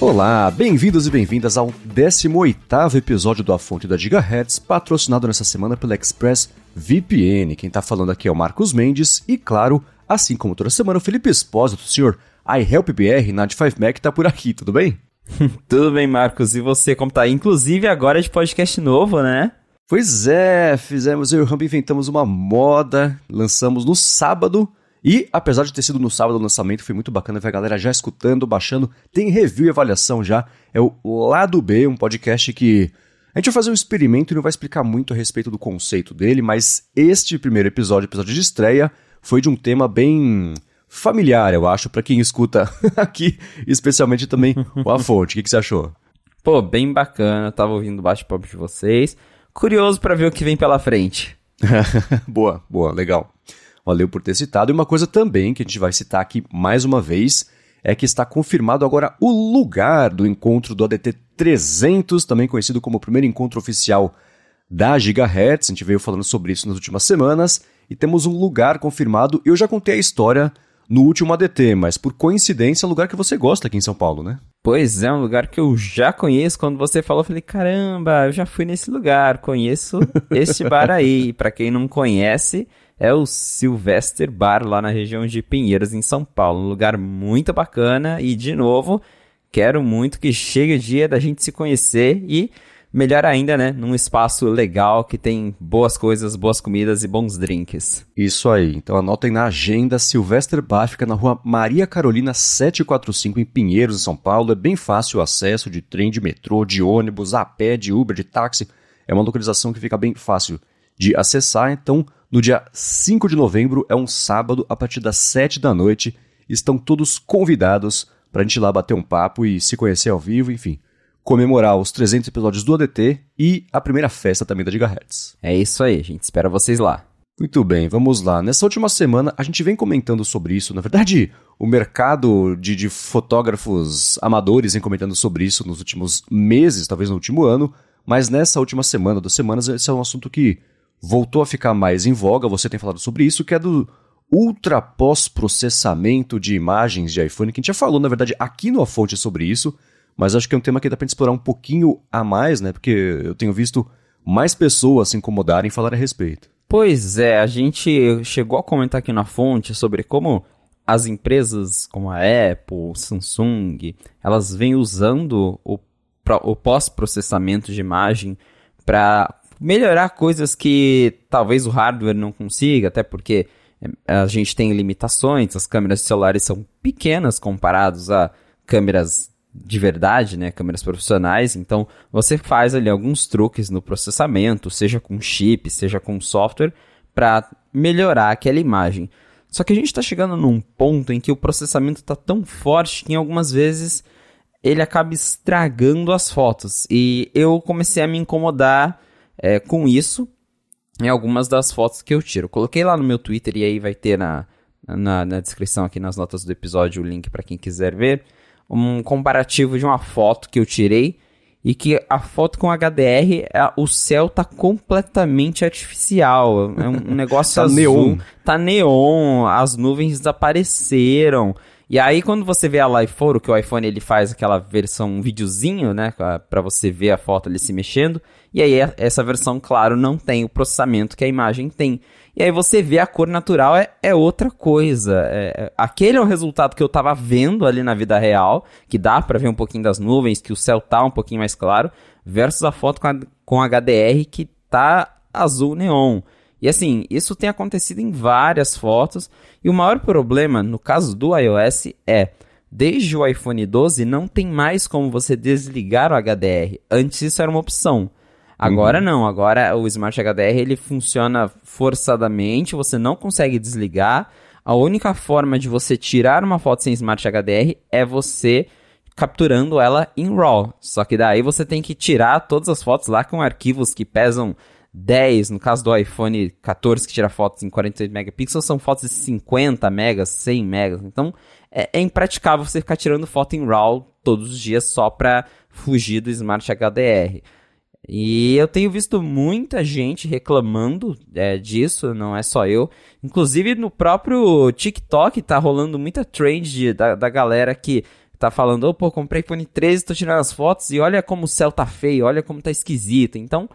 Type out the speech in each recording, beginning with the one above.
Olá, bem-vindos e bem-vindas ao 18º episódio do A Fonte da Gigahertz, patrocinado nessa semana pela Express VPN. Quem tá falando aqui é o Marcos Mendes e, claro, assim como toda semana, o Felipe Espósito, senhor iHelpBR na 5Mac tá por aqui, tudo bem? tudo bem, Marcos. E você, como tá? Inclusive agora é de podcast novo, né? Pois é, fizemos, eu e o Rambo inventamos uma moda, lançamos no sábado, e, apesar de ter sido no sábado o lançamento, foi muito bacana ver a galera já escutando, baixando. Tem review e avaliação já. É o Lado B, um podcast que a gente vai fazer um experimento e não vai explicar muito a respeito do conceito dele, mas este primeiro episódio, episódio de estreia, foi de um tema bem familiar, eu acho, para quem escuta aqui, especialmente também o A Fonte. O que, que você achou? Pô, bem bacana, tava ouvindo o bate-papo de vocês. Curioso para ver o que vem pela frente. boa, boa, legal. Valeu por ter citado. E uma coisa também que a gente vai citar aqui mais uma vez é que está confirmado agora o lugar do encontro do ADT 300, também conhecido como o primeiro encontro oficial da Gigahertz. A gente veio falando sobre isso nas últimas semanas e temos um lugar confirmado. Eu já contei a história no último ADT, mas por coincidência é um lugar que você gosta aqui em São Paulo, né? Pois é, um lugar que eu já conheço. Quando você falou, eu falei: caramba, eu já fui nesse lugar, conheço este bar aí. Para quem não conhece, é o Sylvester Bar, lá na região de Pinheiros, em São Paulo. Um lugar muito bacana e, de novo, quero muito que chegue o dia da gente se conhecer e, melhor ainda, né, num espaço legal que tem boas coisas, boas comidas e bons drinks. Isso aí. Então anotem na agenda, Sylvester Bar fica na rua Maria Carolina 745, em Pinheiros, em São Paulo. É bem fácil o acesso de trem, de metrô, de ônibus, a pé, de Uber, de táxi. É uma localização que fica bem fácil de acessar, então no dia 5 de novembro, é um sábado, a partir das 7 da noite. Estão todos convidados para a gente ir lá bater um papo e se conhecer ao vivo, enfim. Comemorar os 300 episódios do ADT e a primeira festa também da Gigahertz. É isso aí, gente espera vocês lá. Muito bem, vamos lá. Nessa última semana, a gente vem comentando sobre isso. Na verdade, o mercado de, de fotógrafos amadores vem comentando sobre isso nos últimos meses, talvez no último ano. Mas nessa última semana, duas semanas, esse é um assunto que voltou a ficar mais em voga, você tem falado sobre isso, que é do ultra pós-processamento de imagens de iPhone, que a gente já falou, na verdade, aqui no A Fonte sobre isso, mas acho que é um tema que dá pra gente explorar um pouquinho a mais, né? Porque eu tenho visto mais pessoas se incomodarem em falar a respeito. Pois é, a gente chegou a comentar aqui na fonte sobre como as empresas como a Apple, Samsung, elas vêm usando o, o pós-processamento de imagem para melhorar coisas que talvez o hardware não consiga, até porque é, a gente tem limitações, as câmeras celulares são pequenas comparadas a câmeras de verdade, né, câmeras profissionais, então você faz ali alguns truques no processamento, seja com chip, seja com software, para melhorar aquela imagem. Só que a gente está chegando num ponto em que o processamento está tão forte que em algumas vezes ele acaba estragando as fotos. E eu comecei a me incomodar é, com isso em algumas das fotos que eu tiro. Coloquei lá no meu Twitter e aí vai ter na, na, na descrição aqui nas notas do episódio o link para quem quiser ver. Um comparativo de uma foto que eu tirei e que a foto com HDR, é, o céu tá completamente artificial. É um, negócio tá azul. Neon. Tá neon, as nuvens desapareceram. E aí, quando você vê a Live Photo, que o iPhone ele faz aquela versão, um videozinho, né, para você ver a foto ali se mexendo, e aí essa versão, claro, não tem o processamento que a imagem tem. E aí você vê a cor natural é, é outra coisa. É, é aquele é o resultado que eu tava vendo ali na vida real, que dá para ver um pouquinho das nuvens, que o céu tá um pouquinho mais claro, versus a foto com, a, com HDR que tá azul neon. E assim, isso tem acontecido em várias fotos. E o maior problema, no caso do iOS, é. Desde o iPhone 12 não tem mais como você desligar o HDR. Antes isso era uma opção. Agora uhum. não, agora o Smart HDR ele funciona forçadamente, você não consegue desligar. A única forma de você tirar uma foto sem Smart HDR é você capturando ela em RAW. Só que daí você tem que tirar todas as fotos lá com arquivos que pesam 10, no caso do iPhone 14 que tira fotos em 48 megapixels, são fotos de 50 megas, 100 megas. Então é, é impraticável você ficar tirando foto em RAW todos os dias só para fugir do Smart HDR. E eu tenho visto muita gente reclamando é, disso, não é só eu. Inclusive no próprio TikTok tá rolando muita trend de, da, da galera que tá falando, oh, pô, comprei iPhone 13, tô tirando as fotos e olha como o céu tá feio, olha como tá esquisito. Então,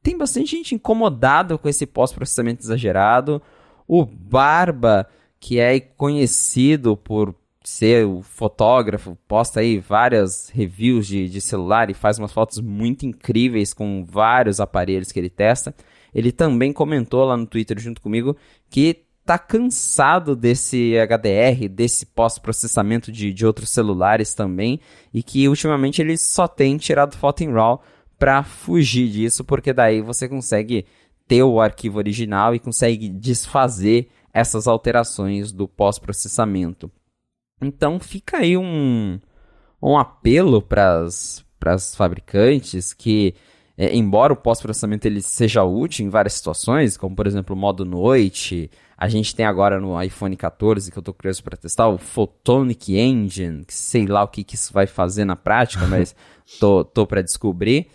tem bastante gente incomodada com esse pós-processamento exagerado. O Barba, que é conhecido por ser o fotógrafo, posta aí várias reviews de, de celular e faz umas fotos muito incríveis com vários aparelhos que ele testa. Ele também comentou lá no Twitter junto comigo que tá cansado desse HDR, desse pós-processamento de, de outros celulares também, e que ultimamente ele só tem tirado foto em RAW para fugir disso, porque daí você consegue ter o arquivo original e consegue desfazer essas alterações do pós-processamento. Então fica aí um, um apelo para as fabricantes que, é, embora o pós-processamento ele seja útil em várias situações, como por exemplo o modo noite, a gente tem agora no iPhone 14, que eu estou curioso para testar, o Photonic Engine, que sei lá o que, que isso vai fazer na prática, mas tô, tô para descobrir.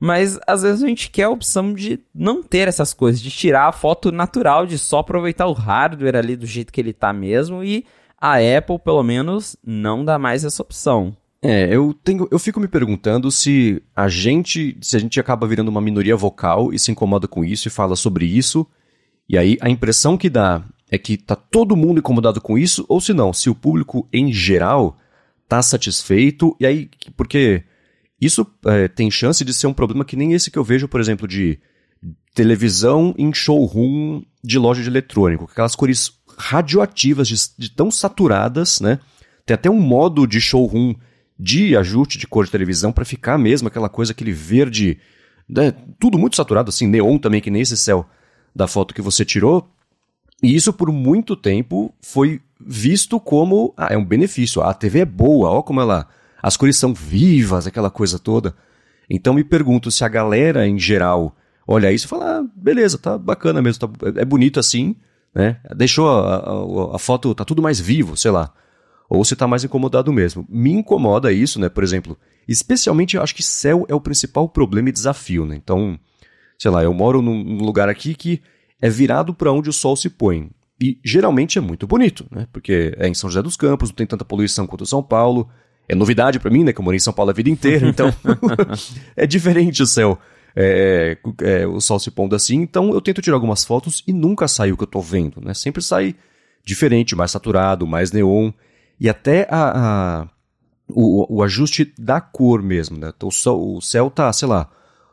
Mas às vezes a gente quer a opção de não ter essas coisas, de tirar a foto natural, de só aproveitar o hardware ali do jeito que ele está mesmo e a Apple, pelo menos, não dá mais essa opção. É, eu, tenho, eu fico me perguntando se a gente, se a gente acaba virando uma minoria vocal e se incomoda com isso e fala sobre isso, e aí a impressão que dá é que tá todo mundo incomodado com isso, ou se não, se o público em geral tá satisfeito, e aí, porque isso é, tem chance de ser um problema que nem esse que eu vejo, por exemplo, de televisão em showroom de loja de eletrônico, aquelas cores radioativas, de, de tão saturadas, né? Tem até um modo de showroom de ajuste de cor de televisão para ficar mesmo aquela coisa, aquele verde, né? tudo muito saturado, assim, neon também, que nem esse céu da foto que você tirou. E isso por muito tempo foi visto como ah, é um benefício. a TV é boa, ó como ela. As cores são vivas, aquela coisa toda. Então me pergunto se a galera em geral olha isso e fala: ah, beleza, tá bacana mesmo, tá, é bonito assim, né? Deixou a, a, a, foto, tá tudo mais vivo, sei lá. Ou se tá mais incomodado mesmo. Me incomoda isso, né? Por exemplo, especialmente eu acho que céu é o principal problema e desafio, né? Então, sei lá, eu moro num lugar aqui que é virado para onde o sol se põe. E geralmente é muito bonito, né? Porque é em São José dos Campos, não tem tanta poluição quanto São Paulo. É novidade para mim, né? Que eu morei em São Paulo a vida inteira, então é diferente o céu é, é, o sol se pondo assim. Então eu tento tirar algumas fotos e nunca sai o que eu tô vendo, né? Sempre sai diferente, mais saturado, mais neon. E até a, a o, o, ajuste da cor mesmo, né? Então, o, sol, o céu tá, sei lá,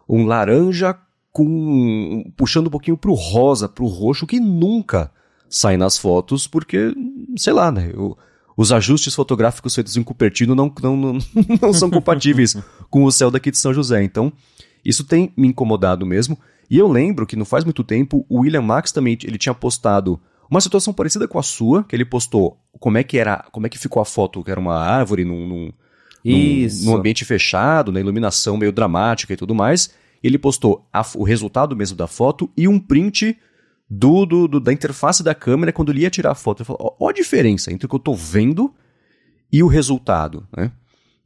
um laranja com puxando um pouquinho pro rosa, pro roxo, que nunca sai nas fotos, porque, sei lá, né? Eu, os ajustes fotográficos feitos em Cupertino não, não, não, não são compatíveis com o céu daqui de São José. Então, isso tem me incomodado mesmo. E eu lembro que não faz muito tempo o William Max também ele tinha postado uma situação parecida com a sua, que ele postou como é que era, como é que ficou a foto, que era uma árvore num, num, num, num ambiente fechado, na iluminação meio dramática e tudo mais. Ele postou a, o resultado mesmo da foto e um print do, do, do, da interface da câmera quando ele ia tirar a foto. Ele falou, ó a diferença entre o que eu estou vendo e o resultado, né?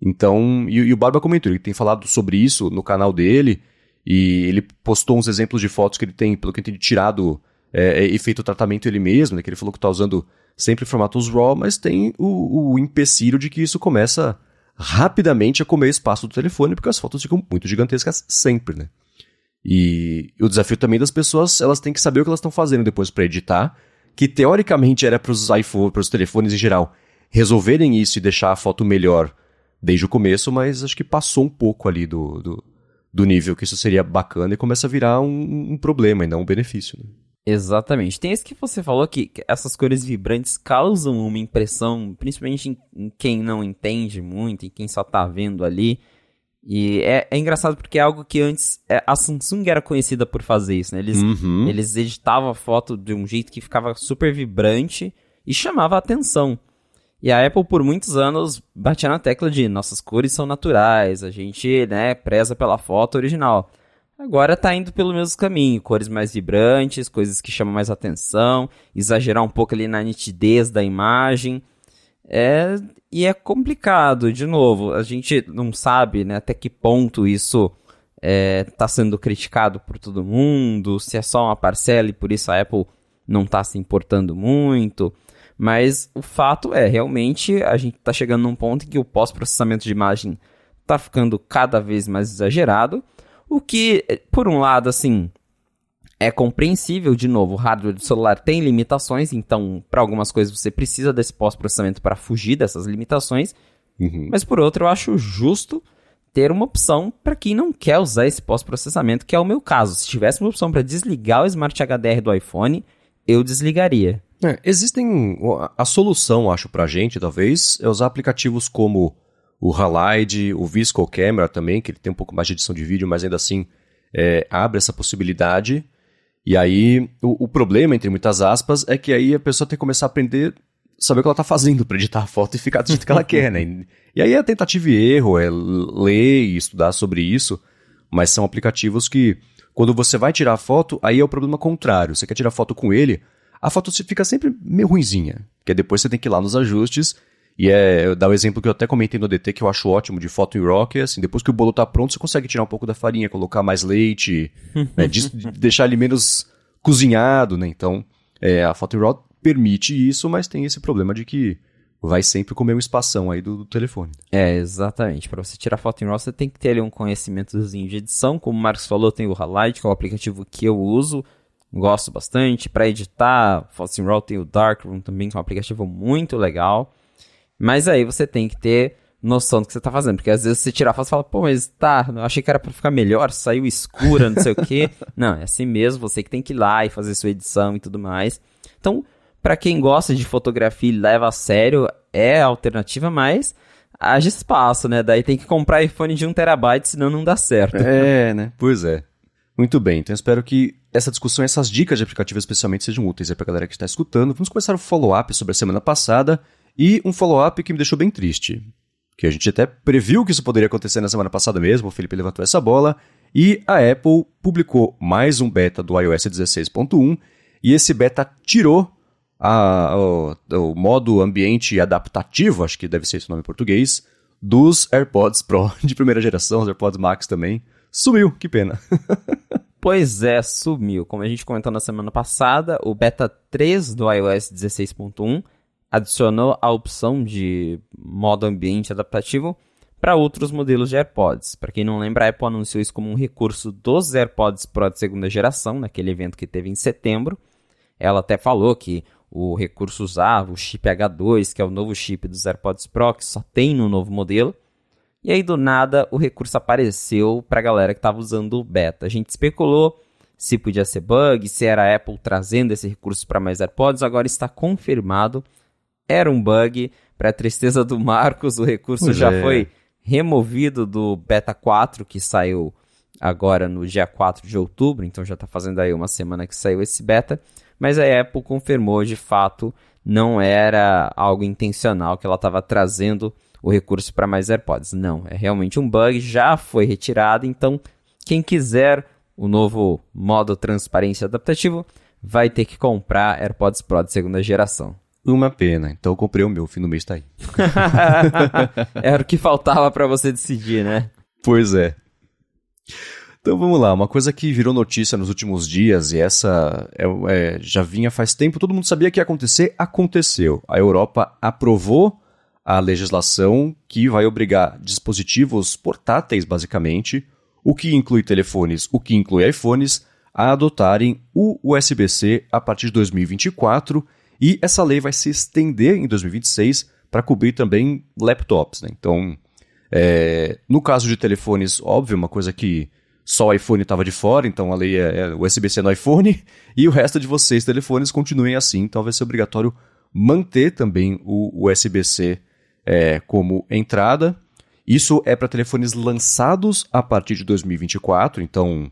Então, e, e, o Barba comentou, ele tem falado sobre isso no canal dele, e ele postou uns exemplos de fotos que ele tem, pelo que eu entendi, tirado é, é, e feito o tratamento ele mesmo, né, que ele falou que está usando sempre formatos RAW, mas tem o, o empecilho de que isso começa rapidamente a comer espaço do telefone, porque as fotos ficam muito gigantescas sempre, né? E, o desafio também das pessoas, elas têm que saber o que elas estão fazendo depois para editar, que teoricamente era para os iPhones, para os telefones em geral, resolverem isso e deixar a foto melhor desde o começo, mas acho que passou um pouco ali do, do, do nível que isso seria bacana e começa a virar um, um problema e não um benefício. Né? Exatamente. Tem esse que você falou que essas cores vibrantes causam uma impressão, principalmente em, em quem não entende muito, em quem só tá vendo ali. E é, é engraçado porque é algo que antes é, a Samsung era conhecida por fazer isso, né? Eles, uhum. eles editavam a foto de um jeito que ficava super vibrante e chamava a atenção. E a Apple, por muitos anos, batia na tecla de nossas cores são naturais, a gente né, preza pela foto original. Agora tá indo pelo mesmo caminho, cores mais vibrantes, coisas que chamam mais atenção, exagerar um pouco ali na nitidez da imagem. É, e é complicado, de novo, a gente não sabe né, até que ponto isso está é, sendo criticado por todo mundo, se é só uma parcela e por isso a Apple não está se importando muito. Mas o fato é, realmente, a gente está chegando num ponto em que o pós-processamento de imagem está ficando cada vez mais exagerado, o que, por um lado, assim, é compreensível, de novo, o hardware do celular tem limitações, então, para algumas coisas você precisa desse pós-processamento para fugir dessas limitações, uhum. mas por outro, eu acho justo ter uma opção para quem não quer usar esse pós-processamento, que é o meu caso. Se tivesse uma opção para desligar o Smart HDR do iPhone, eu desligaria. É, existem. A solução, acho, pra gente, talvez, é usar aplicativos como o Halide, o Visco Camera também, que ele tem um pouco mais de edição de vídeo, mas ainda assim é, abre essa possibilidade. E aí, o, o, problema, entre muitas aspas, é que aí a pessoa tem que começar a aprender, saber o que ela está fazendo para editar a foto e ficar do jeito que ela quer, né? E aí é tentativa e erro, é ler e estudar sobre isso, mas são aplicativos que, quando você vai tirar a foto, aí é o problema contrário. Você quer tirar foto com ele, a foto fica sempre meio ruinzinha. Que depois você tem que ir lá nos ajustes. E é, dar o exemplo que eu até comentei no DT, que eu acho ótimo de foto em rock, é assim, depois que o bolo tá pronto, você consegue tirar um pouco da farinha, colocar mais leite, né, de, de deixar ele menos cozinhado, né? Então, é, a foto em rock permite isso, mas tem esse problema de que vai sempre comer um espação aí do, do telefone. É, exatamente. Para você tirar foto em RAW, você tem que ter ali um conhecimentozinho de edição. Como o Marcos falou, tem o Halide, que é o aplicativo que eu uso gosto bastante. Para editar, Foxing Raw tem o Darkroom também, que é um aplicativo muito legal. Mas aí você tem que ter noção do que você está fazendo, porque às vezes você tira a foto e fala, pô, mas tá, eu achei que era para ficar melhor, saiu escura, não sei o quê. Não, é assim mesmo, você que tem que ir lá e fazer sua edição e tudo mais. Então, para quem gosta de fotografia e leva a sério, é a alternativa, mas haja espaço, né? Daí tem que comprar iPhone de 1TB, senão não dá certo. É, né? Pois é. Muito bem, então espero que essa discussão e essas dicas de aplicativo especialmente sejam úteis para a galera que está escutando. Vamos começar o um follow-up sobre a semana passada e um follow-up que me deixou bem triste. Que a gente até previu que isso poderia acontecer na semana passada mesmo, o Felipe levantou essa bola, e a Apple publicou mais um beta do iOS 16.1, e esse beta tirou a, o, o modo ambiente adaptativo, acho que deve ser esse nome em português, dos AirPods Pro de primeira geração, os AirPods Max também. Sumiu, que pena. pois é, sumiu. Como a gente comentou na semana passada, o beta 3 do iOS 16.1 adicionou a opção de modo ambiente adaptativo para outros modelos de AirPods. Para quem não lembra, a Apple anunciou isso como um recurso dos AirPods Pro de segunda geração, naquele evento que teve em setembro. Ela até falou que o recurso usava o chip H2, que é o novo chip dos AirPods Pro, que só tem no novo modelo. E aí, do nada, o recurso apareceu para a galera que estava usando o beta. A gente especulou se podia ser bug, se era a Apple trazendo esse recurso para mais AirPods. Agora está confirmado. Era um bug. Para tristeza do Marcos, o recurso pois já é. foi removido do beta 4, que saiu agora no dia 4 de outubro. Então já está fazendo aí uma semana que saiu esse beta. Mas a Apple confirmou de fato não era algo intencional que ela estava trazendo o recurso para mais AirPods. Não, é realmente um bug, já foi retirado, então quem quiser o novo modo transparência adaptativo vai ter que comprar AirPods Pro de segunda geração. Uma pena, então eu comprei o meu, fim do mês tá aí. Era o que faltava para você decidir, né? Pois é. Então vamos lá, uma coisa que virou notícia nos últimos dias, e essa é, é, já vinha faz tempo, todo mundo sabia que ia acontecer, aconteceu. A Europa aprovou a legislação que vai obrigar dispositivos portáteis, basicamente, o que inclui telefones, o que inclui iPhones, a adotarem o USB-C a partir de 2024 e essa lei vai se estender em 2026 para cobrir também laptops. Né? Então, é, no caso de telefones, óbvio, uma coisa que só o iPhone estava de fora, então a lei é, é USB-C no iPhone, e o resto de vocês, telefones, continuem assim, então vai ser obrigatório manter também o USB-C é, como entrada. Isso é para telefones lançados a partir de 2024, então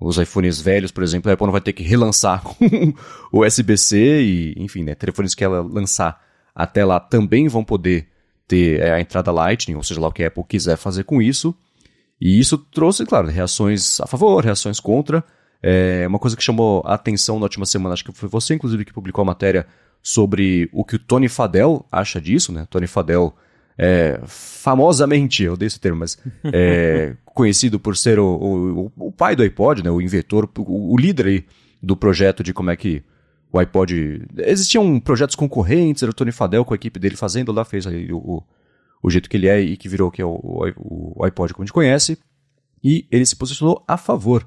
os iPhones velhos, por exemplo, a Apple não vai ter que relançar com USB-C e, enfim, né, telefones que ela lançar até lá também vão poder ter é, a entrada Lightning, ou seja lá o que a Apple quiser fazer com isso. E isso trouxe, claro, reações a favor, reações contra. É uma coisa que chamou a atenção na última semana, acho que foi você, inclusive, que publicou a matéria sobre o que o Tony Fadell acha disso, né? Tony Fadell é, famosamente, eu dei esse termo, mas é, conhecido por ser o, o, o, pai do iPod, né? O inventor, o, o líder aí do projeto de como é que o iPod. Existiam projetos concorrentes, era o Tony Fadell com a equipe dele fazendo lá, fez aí o, o jeito que ele é e que virou que é o, o, iPod como a gente conhece. E ele se posicionou a favor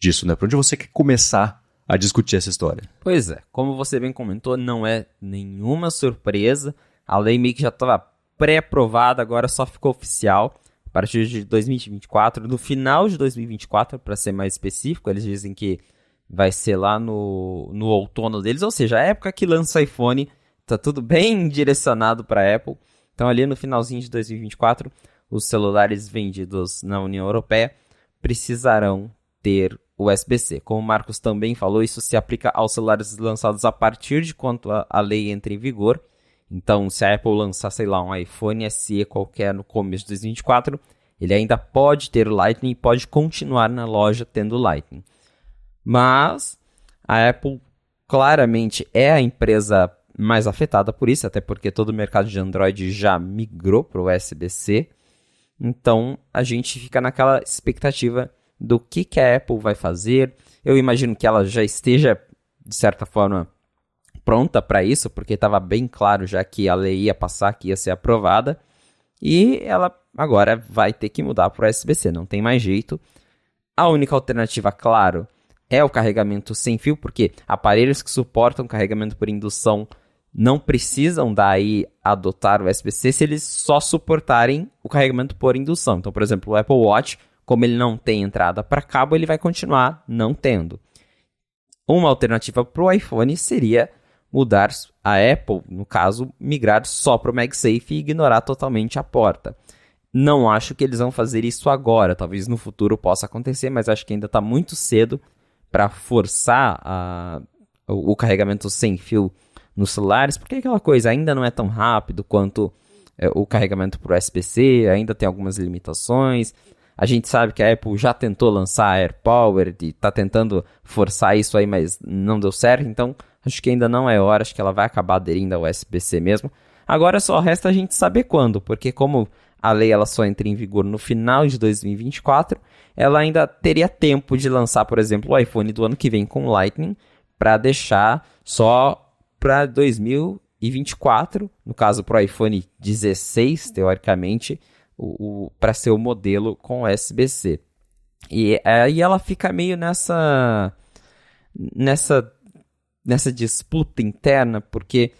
disso, né? Para onde você quer começar a discutir essa história? Pois é, como você bem comentou, não é nenhuma surpresa. A lei meio que já estava pré-aprovada, agora só ficou oficial a partir de 2024. No final de 2024, para ser mais específico, eles dizem que vai ser lá no, no outono deles, ou seja, a época que lança iPhone, tá tudo bem direcionado para Apple. Então ali no finalzinho de 2024, os celulares vendidos na União Europeia precisarão ter USB-C. Como o Marcos também falou, isso se aplica aos celulares lançados a partir de quando a, a lei entra em vigor. Então, se a Apple lançar, sei lá, um iPhone SE qualquer no começo de 2024, ele ainda pode ter o Lightning e pode continuar na loja tendo Lightning. Mas a Apple claramente é a empresa mais afetada por isso, até porque todo o mercado de Android já migrou para o USB-C. Então a gente fica naquela expectativa do que, que a Apple vai fazer. Eu imagino que ela já esteja, de certa forma, pronta para isso, porque estava bem claro já que a lei ia passar, que ia ser aprovada. E ela agora vai ter que mudar para o USB-C, não tem mais jeito. A única alternativa, claro, é o carregamento sem fio, porque aparelhos que suportam carregamento por indução não precisam daí adotar o USB-C se eles só suportarem o carregamento por indução. Então, por exemplo, o Apple Watch, como ele não tem entrada para cabo, ele vai continuar não tendo. Uma alternativa para o iPhone seria mudar a Apple, no caso, migrar só para o MagSafe e ignorar totalmente a porta. Não acho que eles vão fazer isso agora, talvez no futuro possa acontecer, mas acho que ainda está muito cedo para forçar a, o, o, carregamento sem fio nos celulares, porque aquela coisa ainda não é tão rápido quanto é, o carregamento por USB-C, ainda tem algumas limitações. A gente sabe que a Apple já tentou lançar AirPower e está tentando forçar isso aí, mas não deu certo, então acho que ainda não é hora, acho que ela vai acabar aderindo ao USB-C mesmo. Agora só resta a gente saber quando, porque como a lei ela só entra em vigor no final de 2024, ela ainda teria tempo de lançar, por exemplo, o iPhone do ano que vem com Lightning para deixar só para 2024, no caso para o iPhone 16, teoricamente, o, o para ser o modelo com USB-C. E aí ela fica meio nessa nessa nessa disputa interna, porque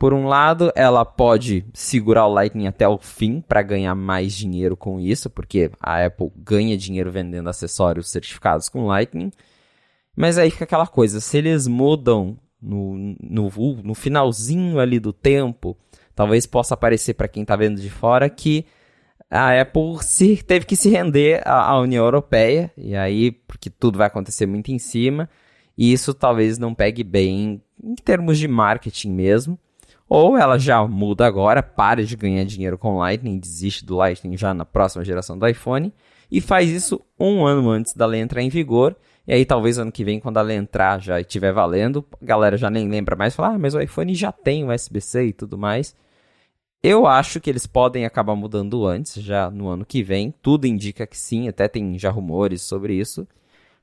por um lado, ela pode segurar o Lightning até o fim para ganhar mais dinheiro com isso, porque a Apple ganha dinheiro vendendo acessórios certificados com Lightning. Mas aí fica aquela coisa, se eles mudam no, no, no finalzinho ali do tempo, talvez possa aparecer para quem está vendo de fora que a Apple se, teve que se render à, à União Europeia, e aí, porque tudo vai acontecer muito em cima, e isso talvez não pegue bem em termos de marketing mesmo. Ou ela já muda agora, para de ganhar dinheiro com Lightning, desiste do Lightning já na próxima geração do iPhone e faz isso um ano antes da lei entrar em vigor. E aí talvez ano que vem, quando a lei entrar já estiver valendo, a galera já nem lembra mais, falar, ah, mas o iPhone já tem USB-C e tudo mais. Eu acho que eles podem acabar mudando antes, já no ano que vem. Tudo indica que sim, até tem já rumores sobre isso.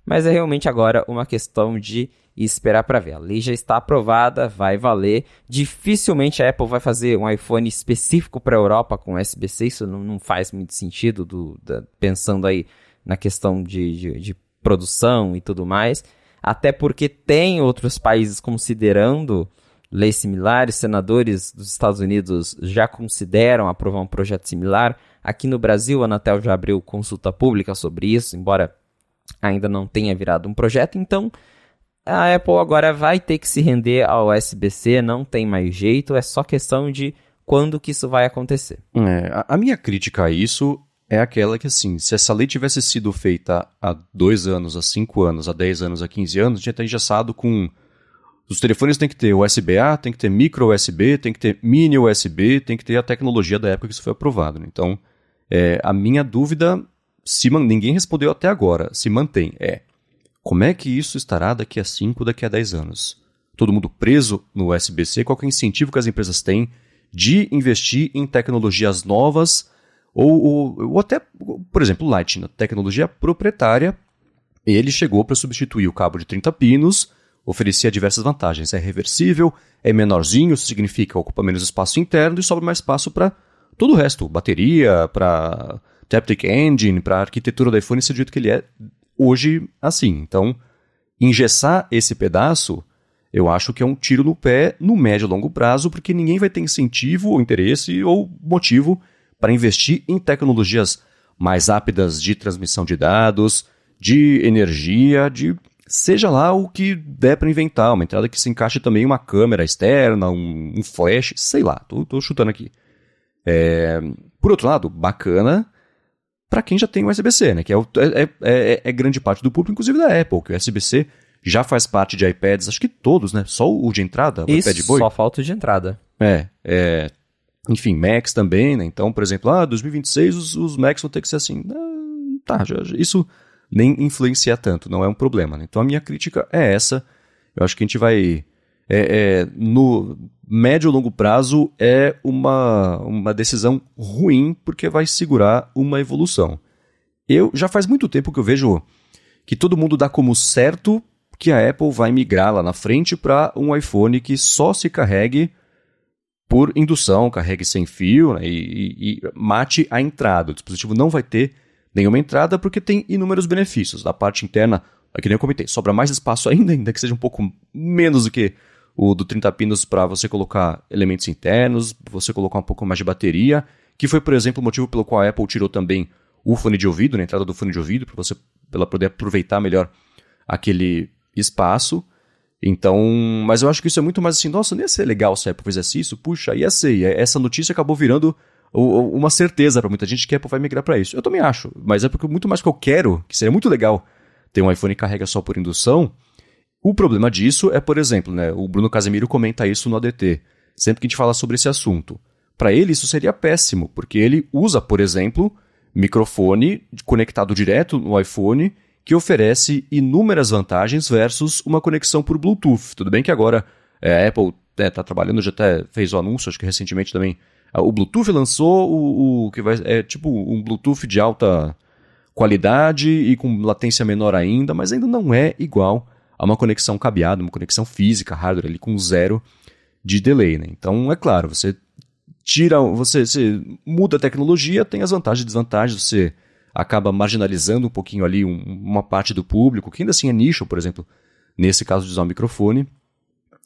Mas é realmente agora uma questão de esperar para ver. A lei já está aprovada, vai valer. Dificilmente a Apple vai fazer um iPhone específico para a Europa com USB-C, isso não, não, faz muito sentido, do, da, pensando aí na questão de, de, de produção e tudo mais. Até porque tem outros países considerando leis similares, senadores dos Estados Unidos já consideram aprovar um projeto similar. Aqui no Brasil, a Anatel já abriu consulta pública sobre isso, embora ainda não tenha virado um projeto, então a Apple agora vai ter que se render ao USB-C, não tem mais jeito, é só questão de quando que isso vai acontecer. É, a, minha crítica a isso é aquela que, assim, se essa lei tivesse sido feita há dois anos, há cinco anos, há dez anos, há quinze anos, tinha ter engessado com... Os telefones têm que ter USB-A, tem que ter micro USB, tem que ter mini USB, tem que ter a tecnologia da época que isso foi aprovado. Né? Então, é, a minha dúvida, se ninguém respondeu até agora, se mantém, é como é que isso estará daqui a 5, daqui a 10 anos? todo mundo preso no USB-C, qual é o incentivo que as empresas têm de investir em tecnologias novas ou, ou, ou até, por exemplo, Lightning, tecnologia proprietária, ele chegou para substituir o cabo de 30 pinos, oferecia diversas vantagens. É reversível, é menorzinho, significa ocupa menos espaço interno e sobra mais espaço para todo o resto, bateria, para Taptic Engine, para a arquitetura do iPhone ser do jeito que ele é hoje assim. Então, engessar esse pedaço, eu acho que é um tiro no pé no médio e longo prazo, porque ninguém vai ter incentivo ou interesse ou motivo para investir em tecnologias mais rápidas de transmissão de dados, de energia, de seja lá o que der para inventar, uma entrada que se encaixe também uma câmera externa, um, um flash, sei lá, tô, tô chutando aqui. É, por outro lado, bacana para quem já tem o USB-C, né? Que é, é, é, é, grande parte do público, inclusive da Apple, que o USB-C já faz parte de iPads, acho que todos, né? Só o de entrada, o Isso, iPad Boy. só falta o de entrada. É, é, enfim, Macs também, né? Então, por exemplo, ah, 2026 os, os Macs vão ter que ser assim. Ah, tá, já, isso nem influencia tanto, não é um problema. Né? Então a minha crítica é essa. Eu acho que a gente vai. É, é, no médio e longo prazo é uma, uma decisão ruim porque vai segurar uma evolução. Eu já faz muito tempo que eu vejo que todo mundo dá como certo que a Apple vai migrar lá na frente para um iPhone que só se carregue por indução, carregue sem fio né, e, e, e mate a entrada. O dispositivo não vai ter nenhuma entrada porque tem inúmeros benefícios. Da parte interna, é que nem eu comentei, sobra mais espaço ainda, ainda que seja um pouco menos do que o do 30 pinos para você colocar elementos internos, você colocar um pouco mais de bateria, que foi, por exemplo, o motivo pelo qual a Apple tirou também o fone de ouvido, na entrada do fone de ouvido, para você ela poder aproveitar melhor aquele espaço. Então, mas eu acho que isso é muito mais assim, nossa, não ia ser legal se a Apple fizesse isso? Puxa, ia ser. E essa notícia acabou virando uma certeza para muita gente que a Apple vai migrar para isso. Eu também acho, mas é porque muito mais que eu quero, que seria muito legal ter um iPhone que carrega só por indução. O problema disso é, por exemplo, né, o Bruno Casemiro comenta isso no ADT, sempre que a gente fala sobre esse assunto. Para ele isso seria péssimo, porque ele usa, por exemplo, microfone conectado direto no iPhone que oferece inúmeras vantagens versus uma conexão por Bluetooth. Tudo bem que agora é, a Apple está né, trabalhando, já até fez o anúncio, acho que recentemente também. O Bluetooth lançou o, o que vai é tipo um Bluetooth de alta qualidade e com latência menor ainda, mas ainda não é igual a uma conexão cabeada, uma conexão física, hardware ali com zero de delay. Né? Então, é claro, você tira, você, você muda a tecnologia, tem as vantagens e desvantagens, você acaba marginalizando um pouquinho ali um, uma parte do público, que ainda assim é nicho, por exemplo, nesse caso de usar o microfone.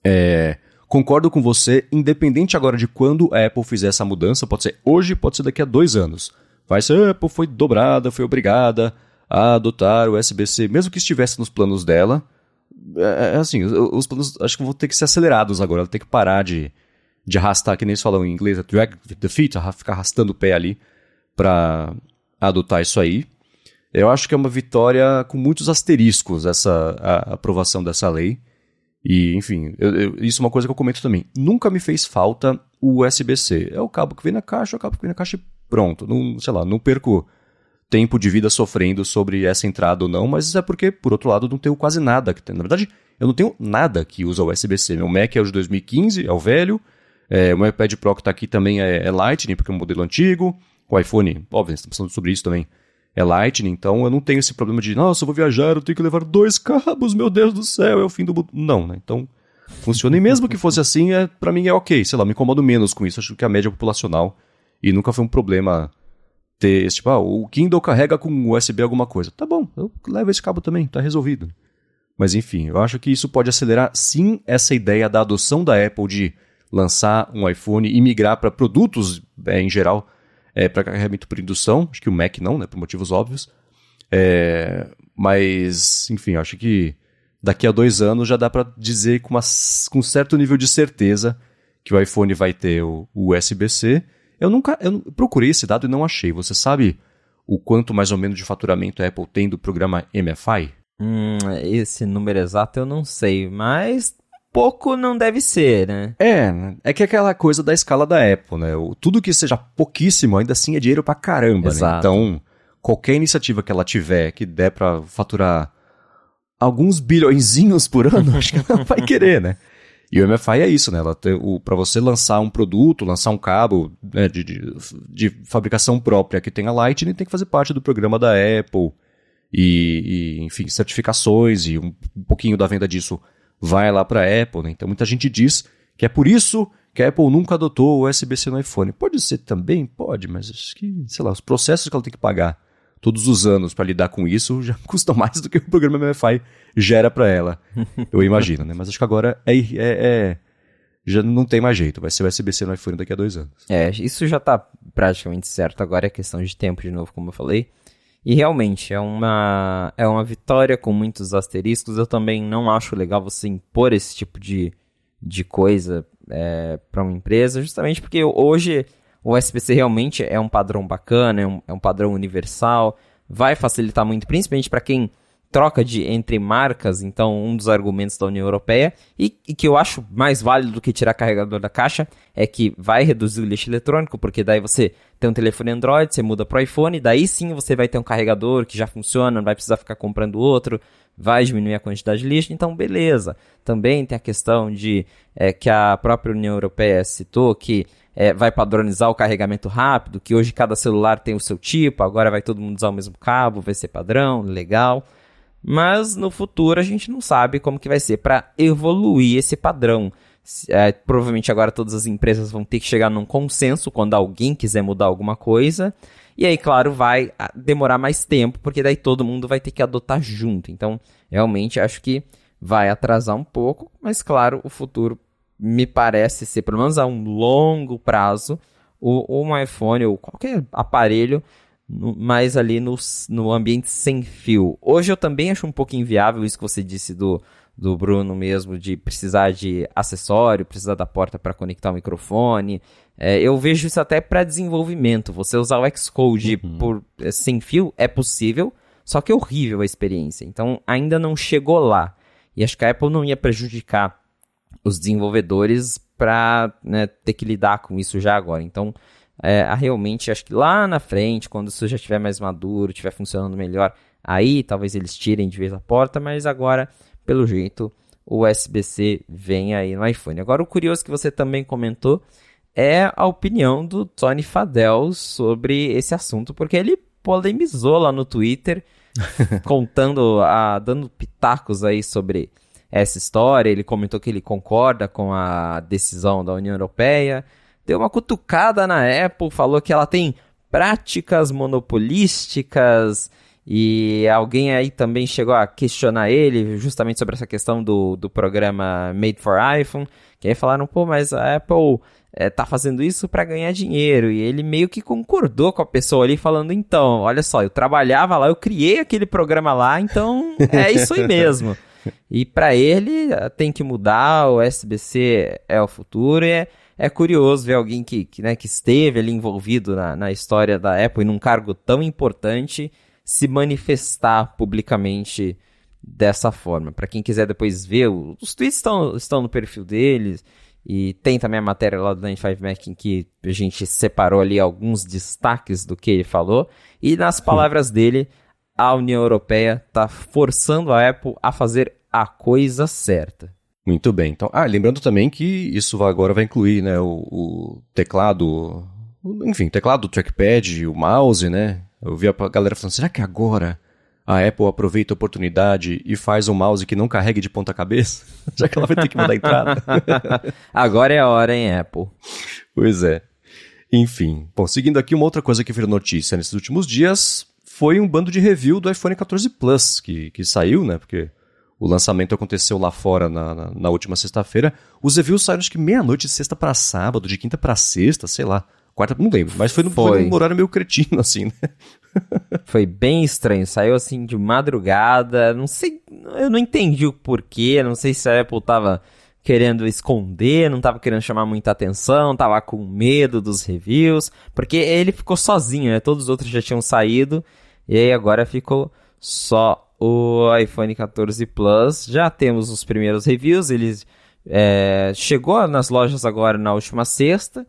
É, concordo com você, independente agora de quando a Apple fizer essa mudança, pode ser hoje, pode ser daqui a dois anos. Vai ser, a Apple foi dobrada, foi obrigada a adotar o USB-C, mesmo que estivesse nos planos dela. É, é assim, os planos acho que vão ter que ser acelerados agora, ela tem que parar de, de arrastar, que nem eles falam em inglês, drag the feet, ficar arrastando o pé ali para adotar isso aí. Eu acho que é uma vitória com muitos asteriscos essa a aprovação dessa lei. E, enfim, eu, eu, isso é uma coisa que eu comento também. Nunca me fez falta o USB-C. É o cabo que vem na caixa, é o cabo que vem na caixa e pronto. Não, sei lá, não perco tempo de vida sofrendo sobre essa entrada ou não, mas é porque, por outro lado, não tenho quase nada que tem. Na verdade, eu não tenho nada que usa USB-C. Meu Mac é o de 2015, é o velho. É, o meu iPad Pro que está aqui também é, é Lightning, porque é um modelo antigo. O iPhone, óbvio, estamos falando sobre isso também, é Lightning, então eu não tenho esse problema de, nossa, eu vou viajar, eu tenho que levar dois cabos, meu Deus do céu, é o fim do mundo. Não, né? Então, funciona. E mesmo que fosse assim, é, para mim é ok, sei lá, me incomodo menos com isso, acho que a média populacional. E nunca foi um problema ter esse tipo, ah, o Kindle carrega com USB alguma coisa. Tá bom, eu levo esse cabo também, tá resolvido. Mas enfim, eu acho que isso pode acelerar sim essa ideia da adoção da Apple de lançar um iPhone e migrar para produtos é, em geral é, para carregamento por indução. Acho que o Mac não, né, por motivos óbvios. É, mas, enfim, acho que daqui a dois anos já dá para dizer com, uma, com um certo nível de certeza que o iPhone vai ter o, o USB-C. Eu nunca eu procurei esse dado e não achei. Você sabe o quanto mais ou menos de faturamento a Apple tem do programa MFI? Hum, esse número exato eu não sei, mas pouco não deve ser, né? É, é que é aquela coisa da escala da Apple, né? Tudo que seja pouquíssimo ainda assim é dinheiro pra caramba, né? Exato. né? Então, qualquer iniciativa que ela tiver que der pra faturar alguns bilhõezinhos por ano, acho que ela vai querer, né? E o MFI é isso, né? Para você lançar um produto, lançar um cabo né, de, de, de, fabricação própria que tenha Lightning, tem que fazer parte do programa da Apple. E, e enfim, certificações e um, um, pouquinho da venda disso vai lá para a Apple. Né? Então muita gente diz que é por isso que a Apple nunca adotou o USB-C no iPhone. Pode ser também? Pode, mas acho que, sei lá, os processos que ela tem que pagar todos os anos para lidar com isso já custam mais do que o programa MFI gera para ela. Eu imagino, né? Mas acho que agora é, é, é, já não tem mais jeito. Vai ser USB-C no iPhone daqui a dois anos. É, isso já tá praticamente certo. Agora é questão de tempo de novo, como eu falei. E realmente é uma, é uma vitória com muitos asteriscos. Eu também não acho legal você impor esse tipo de, de coisa é, para uma empresa, justamente porque hoje o SPC realmente é um padrão bacana, é um, é um padrão universal, vai facilitar muito, principalmente para quem troca de entre marcas, então um dos argumentos da União Europeia, e, e, que eu acho mais válido do que tirar carregador da caixa, é que vai reduzir o lixo eletrônico, porque daí você tem um telefone Android, você muda para iPhone, daí sim você vai ter um carregador que já funciona, não vai precisar ficar comprando outro, vai diminuir a quantidade de lixo, então beleza. Também tem a questão de é, que a própria União Europeia citou que é, vai padronizar o carregamento rápido, que hoje cada celular tem o seu tipo, agora vai todo mundo usar o mesmo cabo, vai ser padrão, legal. Mas no futuro a gente não sabe como que vai ser para evoluir esse padrão. É, provavelmente agora todas as empresas vão ter que chegar num consenso quando alguém quiser mudar alguma coisa. E aí, claro, vai ah, demorar mais tempo, porque daí todo mundo vai ter que adotar junto. Então, realmente acho que vai atrasar um pouco, mas claro, o futuro me parece ser, pelo menos a um longo prazo, o, um iPhone ou qualquer aparelho no, mais ali no, no ambiente sem fio. Hoje eu também acho um pouco inviável isso que você disse do, do Bruno mesmo, de precisar de acessório, precisar da porta para conectar o microfone. É, eu vejo isso até para desenvolvimento. Você usar o Xcode uhum. por, é, sem fio é possível, só que é horrível a experiência. Então ainda não chegou lá. E acho que a Apple não ia prejudicar os desenvolvedores para né, ter que lidar com isso já agora. Então, é, realmente, acho que lá na frente, quando isso já estiver mais maduro, estiver funcionando melhor, aí talvez eles tirem de vez a porta, mas agora, pelo jeito, o USB-C vem aí no iPhone. Agora, o curioso que você também comentou é a opinião do Tony Fadell sobre esse assunto, porque ele polemizou lá no Twitter, contando, a, dando pitacos aí sobre essa história. Ele comentou que ele concorda com a decisão da União Europeia. Deu uma cutucada na Apple, falou que ela tem práticas monopolísticas. E alguém aí também chegou a questionar ele justamente sobre essa questão do, do programa Made for iPhone. Que aí falaram, pô, mas a Apple é, tá fazendo isso para ganhar dinheiro. E ele meio que concordou com a pessoa ali, falando: então, olha só, eu trabalhava lá, eu criei aquele programa lá, então é isso aí mesmo. E para ele eh, tem que mudar, o SBC é o futuro e é, é curioso ver alguém que, que, né, que esteve ali envolvido na, na história da Apple e num cargo tão importante se manifestar publicamente dessa forma. Para quem quiser depois ver, os tweets estão, estão no perfil deles e tem também a matéria lá do 95 Mac em que a gente separou ali alguns destaques do que ele falou. E nas palavras dele, a União Europeia está forçando a Apple a fazer a coisa certa. Muito bem. Então, ah, lembrando também que isso agora vai incluir, né, o, o teclado, enfim, teclado, trackpad, o mouse, né? Eu vi a galera falando, será que agora a Apple aproveita a oportunidade e faz um mouse que não carregue de ponta cabeça? Já que ela vai ter que mudar a entrada. agora é a hora, hein, Apple? Pois é. Enfim, bom, seguindo aqui uma outra coisa que virou notícia nesses últimos dias, foi um bando de review do iPhone 14 Plus que, que saiu, né? Porque o lançamento aconteceu lá fora na, na, na última sexta-feira. Os reviews saíram acho que meia-noite de sexta para sábado, de quinta para sexta, sei lá. Quarta, não lembro, mas foi, no, foi. foi num horário meio cretino, assim, né? foi bem estranho, saiu assim de madrugada, não sei, eu não entendi o porquê, não sei se a Apple tava querendo esconder, não tava querendo chamar muita atenção, tava com medo dos reviews, porque ele ficou sozinho, né? Todos os outros já tinham saído e aí agora ficou só o iPhone 14 Plus. Já temos os primeiros reviews, ele é, chegou nas lojas agora na última sexta.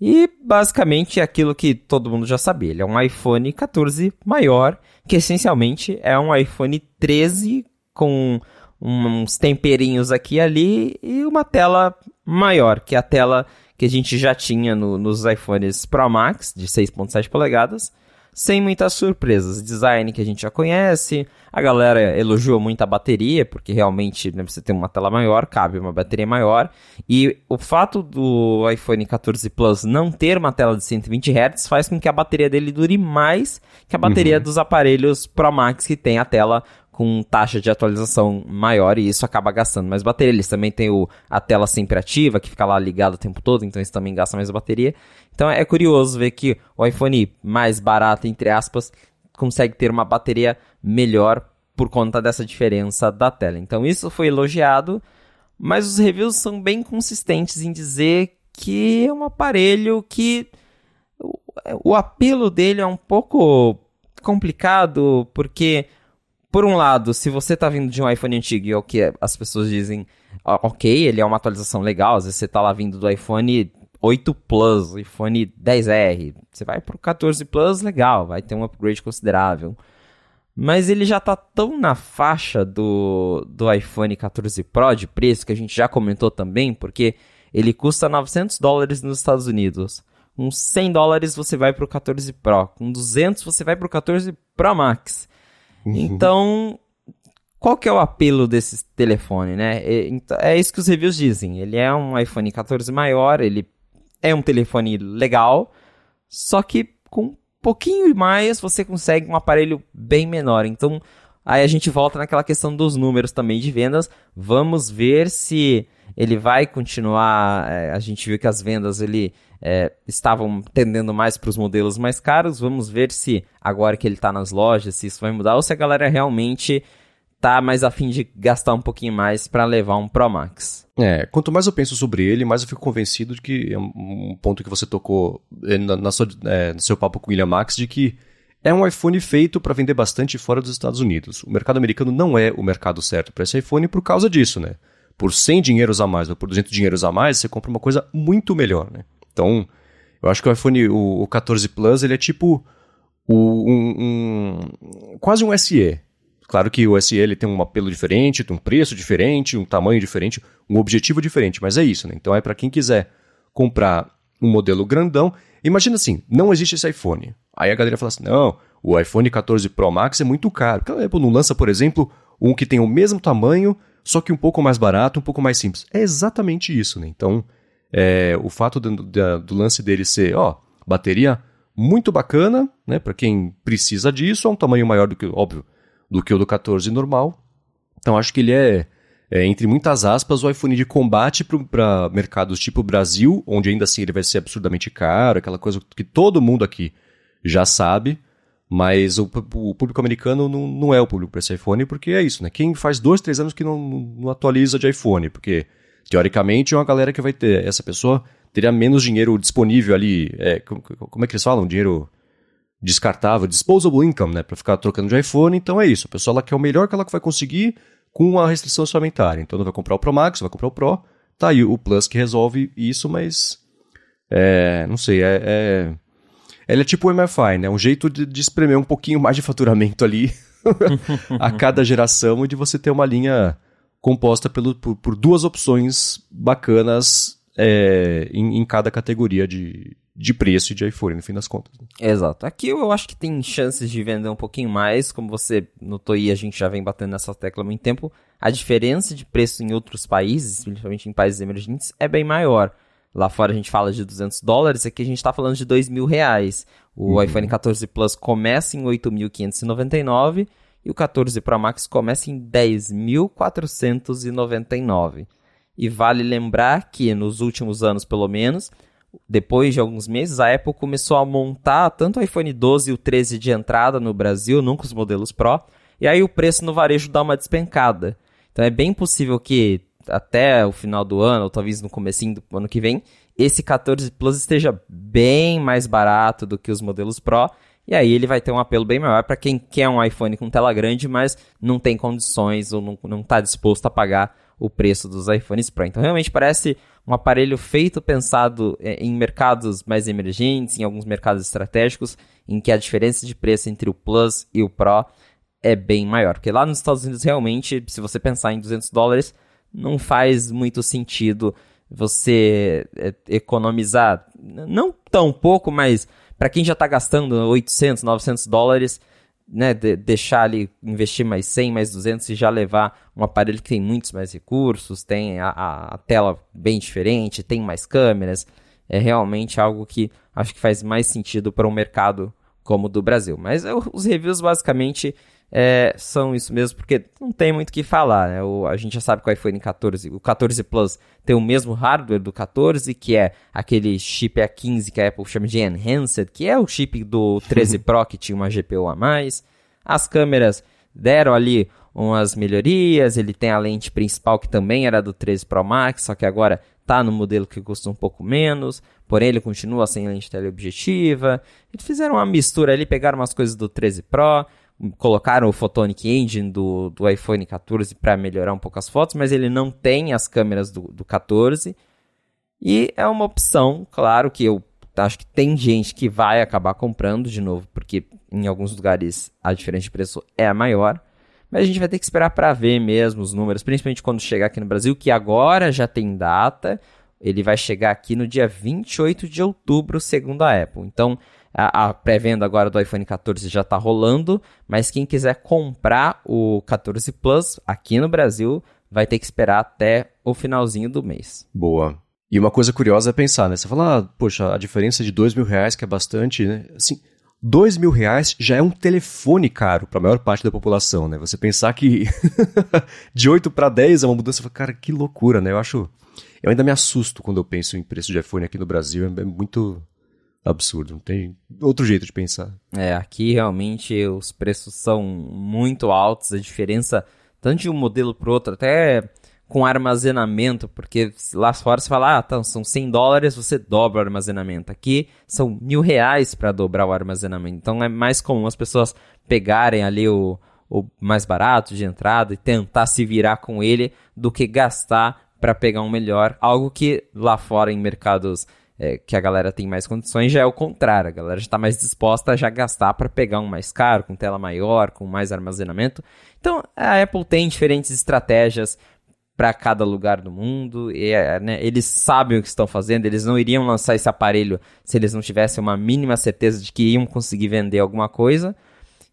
E basicamente é aquilo que todo mundo já sabia. Ele é um iPhone 14 maior, que essencialmente é um iPhone 13 com uns temperinhos aqui e ali e uma tela maior, que é a tela que a gente já tinha no, nos iPhones Pro Max de 6.7 polegadas, sem muitas surpresas. Design que a gente já conhece, a galera elogiou muito a bateria, porque realmente né, você tem uma tela maior, cabe uma bateria maior, e o fato do iPhone 14 Plus não ter uma tela de 120 Hz faz com que a bateria dele dure mais que a bateria uhum. dos aparelhos Pro Max que tem a tela com taxa de atualização maior e isso acaba gastando mais bateria. Eles também têm o, a tela sempre ativa, que fica lá ligada o tempo todo, então isso também gasta mais bateria. Então é curioso ver que o iPhone mais barato, entre aspas, consegue ter uma bateria melhor por conta dessa diferença da tela. Então isso foi elogiado, mas os reviews são bem consistentes em dizer que é um aparelho que o, apelo dele é um pouco complicado, porque por um lado, se você está vindo de um iPhone antigo e é o que as pessoas dizem, ok, ele é uma atualização legal, às vezes você está lá vindo do iPhone 8 Plus, iPhone 10R, você vai para o 14 Plus, legal, vai ter um upgrade considerável. Mas ele já está tão na faixa do, do iPhone 14 Pro de preço, que a gente já comentou também, porque ele custa 900 dólares nos Estados Unidos. Com 100 dólares você vai para o 14 Pro. Com 200 você vai para o 14 Pro Max. Então, qual que é o apelo desse telefone, né? É, é isso que os reviews dizem. Ele é um iPhone 14 maior, ele é um telefone legal, só que com um pouquinho mais você consegue um aparelho bem menor. Então, aí a gente volta naquela questão dos números também de vendas. Vamos ver se ele vai continuar. É, a gente viu que as vendas ele é, estavam tendendo mais para os modelos mais caros. Vamos ver se agora que ele está nas lojas, se isso vai mudar ou se a galera realmente tá mais afim de gastar um pouquinho mais para levar um Pro Max. É, quanto mais eu penso sobre ele, mais eu fico convencido de que é um ponto que você tocou é, na, na sua, é, no seu papo com o William Max, de que é um iPhone feito para vender bastante fora dos Estados Unidos. O mercado americano não é o mercado certo para esse iPhone por causa disso, né? Por 100 dinheiros a mais ou por 200 dinheiros a mais, você compra uma coisa muito melhor, né? Então, eu acho que o iPhone, o, o 14 Plus, ele é tipo o, um, um, quase um SE. Claro que o SE ele tem um apelo diferente, tem um preço diferente, um tamanho diferente, um objetivo diferente, mas é isso, né? Então é para quem quiser comprar um modelo grandão. Imagina assim, não existe esse iPhone. Aí a galera fala assim: não, o iPhone 14 Pro Max é muito caro. Porque a Apple não lança, por exemplo, um que tem o mesmo tamanho, só que um pouco mais barato, um pouco mais simples. É exatamente isso, né? Então, é, o fato do, do, lance dele ser, ó, bateria muito bacana, né, para quem precisa disso, é um tamanho maior do que, óbvio, do que o do 14 normal. Então acho que ele é, é entre muitas aspas, o iPhone de combate para mercados tipo Brasil, onde ainda assim ele vai ser absurdamente caro, aquela coisa que todo mundo aqui já sabe, mas o, o público americano não, não é o público para esse iPhone, porque é isso, né? Quem faz dois, três anos que não, não atualiza de iPhone, porque Teoricamente, é uma galera que vai ter. Essa pessoa teria menos dinheiro disponível ali. É, como é que eles falam? Dinheiro descartável, disposable income, né? Para ficar trocando de iPhone. Então é isso. A pessoa ela quer o melhor que ela vai conseguir com a restrição orçamentária. Então não vai comprar o Pro Max, vai comprar o Pro. Tá aí o Plus que resolve isso, mas. É, não sei, é, é. Ele é tipo o MFI, né? Um jeito de, de espremer um pouquinho mais de faturamento ali a cada geração e de você ter uma linha composta pelo, por, por duas opções bacanas é, em, em, cada categoria de, de preço e de iPhone, no fim das contas. Né? Exato. Aqui eu acho que tem chances de vender um pouquinho mais, como você notou e a gente já vem batendo nessa tecla há muito tempo. A diferença de preço em outros países, principalmente em países emergentes, é bem maior. Lá fora a gente fala de 200 dólares, aqui a gente está falando de 2 mil reais. O uhum. iPhone 14 Plus começa em 8.599 e o 14 Pro Max começa em 10.499. E vale lembrar que nos últimos anos, pelo menos, depois de alguns meses, a Apple começou a montar tanto o iPhone 12 e o 13 de entrada no Brasil, nunca os modelos Pro, e aí o preço no varejo dá uma despencada. Então é bem possível que até o final do ano, ou talvez no comecinho do ano que vem, esse 14 Plus esteja bem mais barato do que os modelos Pro, e aí ele vai ter um apelo bem maior para quem quer um iPhone com tela grande, mas não tem condições ou não está disposto a pagar o preço dos iPhones Pro. Então realmente parece um aparelho feito pensado é, em mercados mais emergentes, em alguns mercados estratégicos, em que a diferença de preço entre o Plus e o Pro é bem maior. Porque lá nos Estados Unidos, realmente, se você pensar em 200 dólares, não faz muito sentido você é, economizar, não tão pouco, mas para quem já está gastando 800, 900 dólares, né, de, deixar ali, investir mais 100, mais 200 e já levar um aparelho que tem muitos mais recursos, tem a, a tela bem diferente, tem mais câmeras, é realmente algo que acho que faz mais sentido para um mercado como o do Brasil. Mas os reviews basicamente é, são isso mesmo, porque não tem muito o que falar, né? O, a gente já sabe que o iPhone 14, o 14 Plus tem o mesmo hardware do 14, que é aquele chip A15 que a Apple chama de Enhanced, que é o chip do 13 Pro que tinha uma GPU a mais. As câmeras deram ali umas melhorias, ele tem a lente principal que também era do 13 Pro Max, só que agora tá no modelo que custa um pouco menos, porém ele continua sem lente teleobjetiva. Eles fizeram uma mistura ali, pegaram umas coisas do 13 Pro, colocaram o Photonic Engine do, do iPhone 14 para melhorar um pouco as fotos, mas ele não tem as câmeras do, do 14. E é uma opção, claro que eu acho que tem gente que vai acabar comprando de novo, porque em alguns lugares a diferença de preço é maior. Mas a gente vai ter que esperar para ver mesmo os números, principalmente quando chegar aqui no Brasil, que agora já tem data. Ele vai chegar aqui no dia 28 de outubro, segundo a Apple. Então, a, a pré-venda agora do iPhone 14 já está rolando, mas quem quiser comprar o 14 Plus aqui no Brasil vai ter que esperar até o finalzinho do mês. Boa. E uma coisa curiosa é pensar, né? Você fala, ah, poxa, a diferença de dois mil reais, que é bastante, né? Assim, dois mil reais já é um telefone caro para a maior parte da população, né? Você pensar que de 8 para 10 é uma mudança, cara, que loucura, né? Eu acho. Eu ainda me assusto quando eu penso em preço de iPhone aqui no Brasil, é muito absurdo, não tem outro jeito de pensar. É, aqui realmente os preços são muito altos, a diferença tanto de um modelo para outro, até com armazenamento, porque lá fora você fala, ah, tá, são 100 dólares, você dobra o armazenamento. Aqui são mil reais para dobrar o armazenamento. Então é mais comum as pessoas pegarem ali o, o mais barato de entrada e tentar se virar com ele do que gastar para pegar um melhor. Algo que lá fora em mercados é, que a galera tem mais condições, já é o contrário. A galera já está mais disposta a já gastar para pegar um mais caro, com tela maior, com mais armazenamento. Então, a Apple tem diferentes estratégias para cada lugar do mundo. E, é, né, eles sabem o que estão fazendo, eles não iriam lançar esse aparelho se eles não tivessem uma mínima certeza de que iam conseguir vender alguma coisa.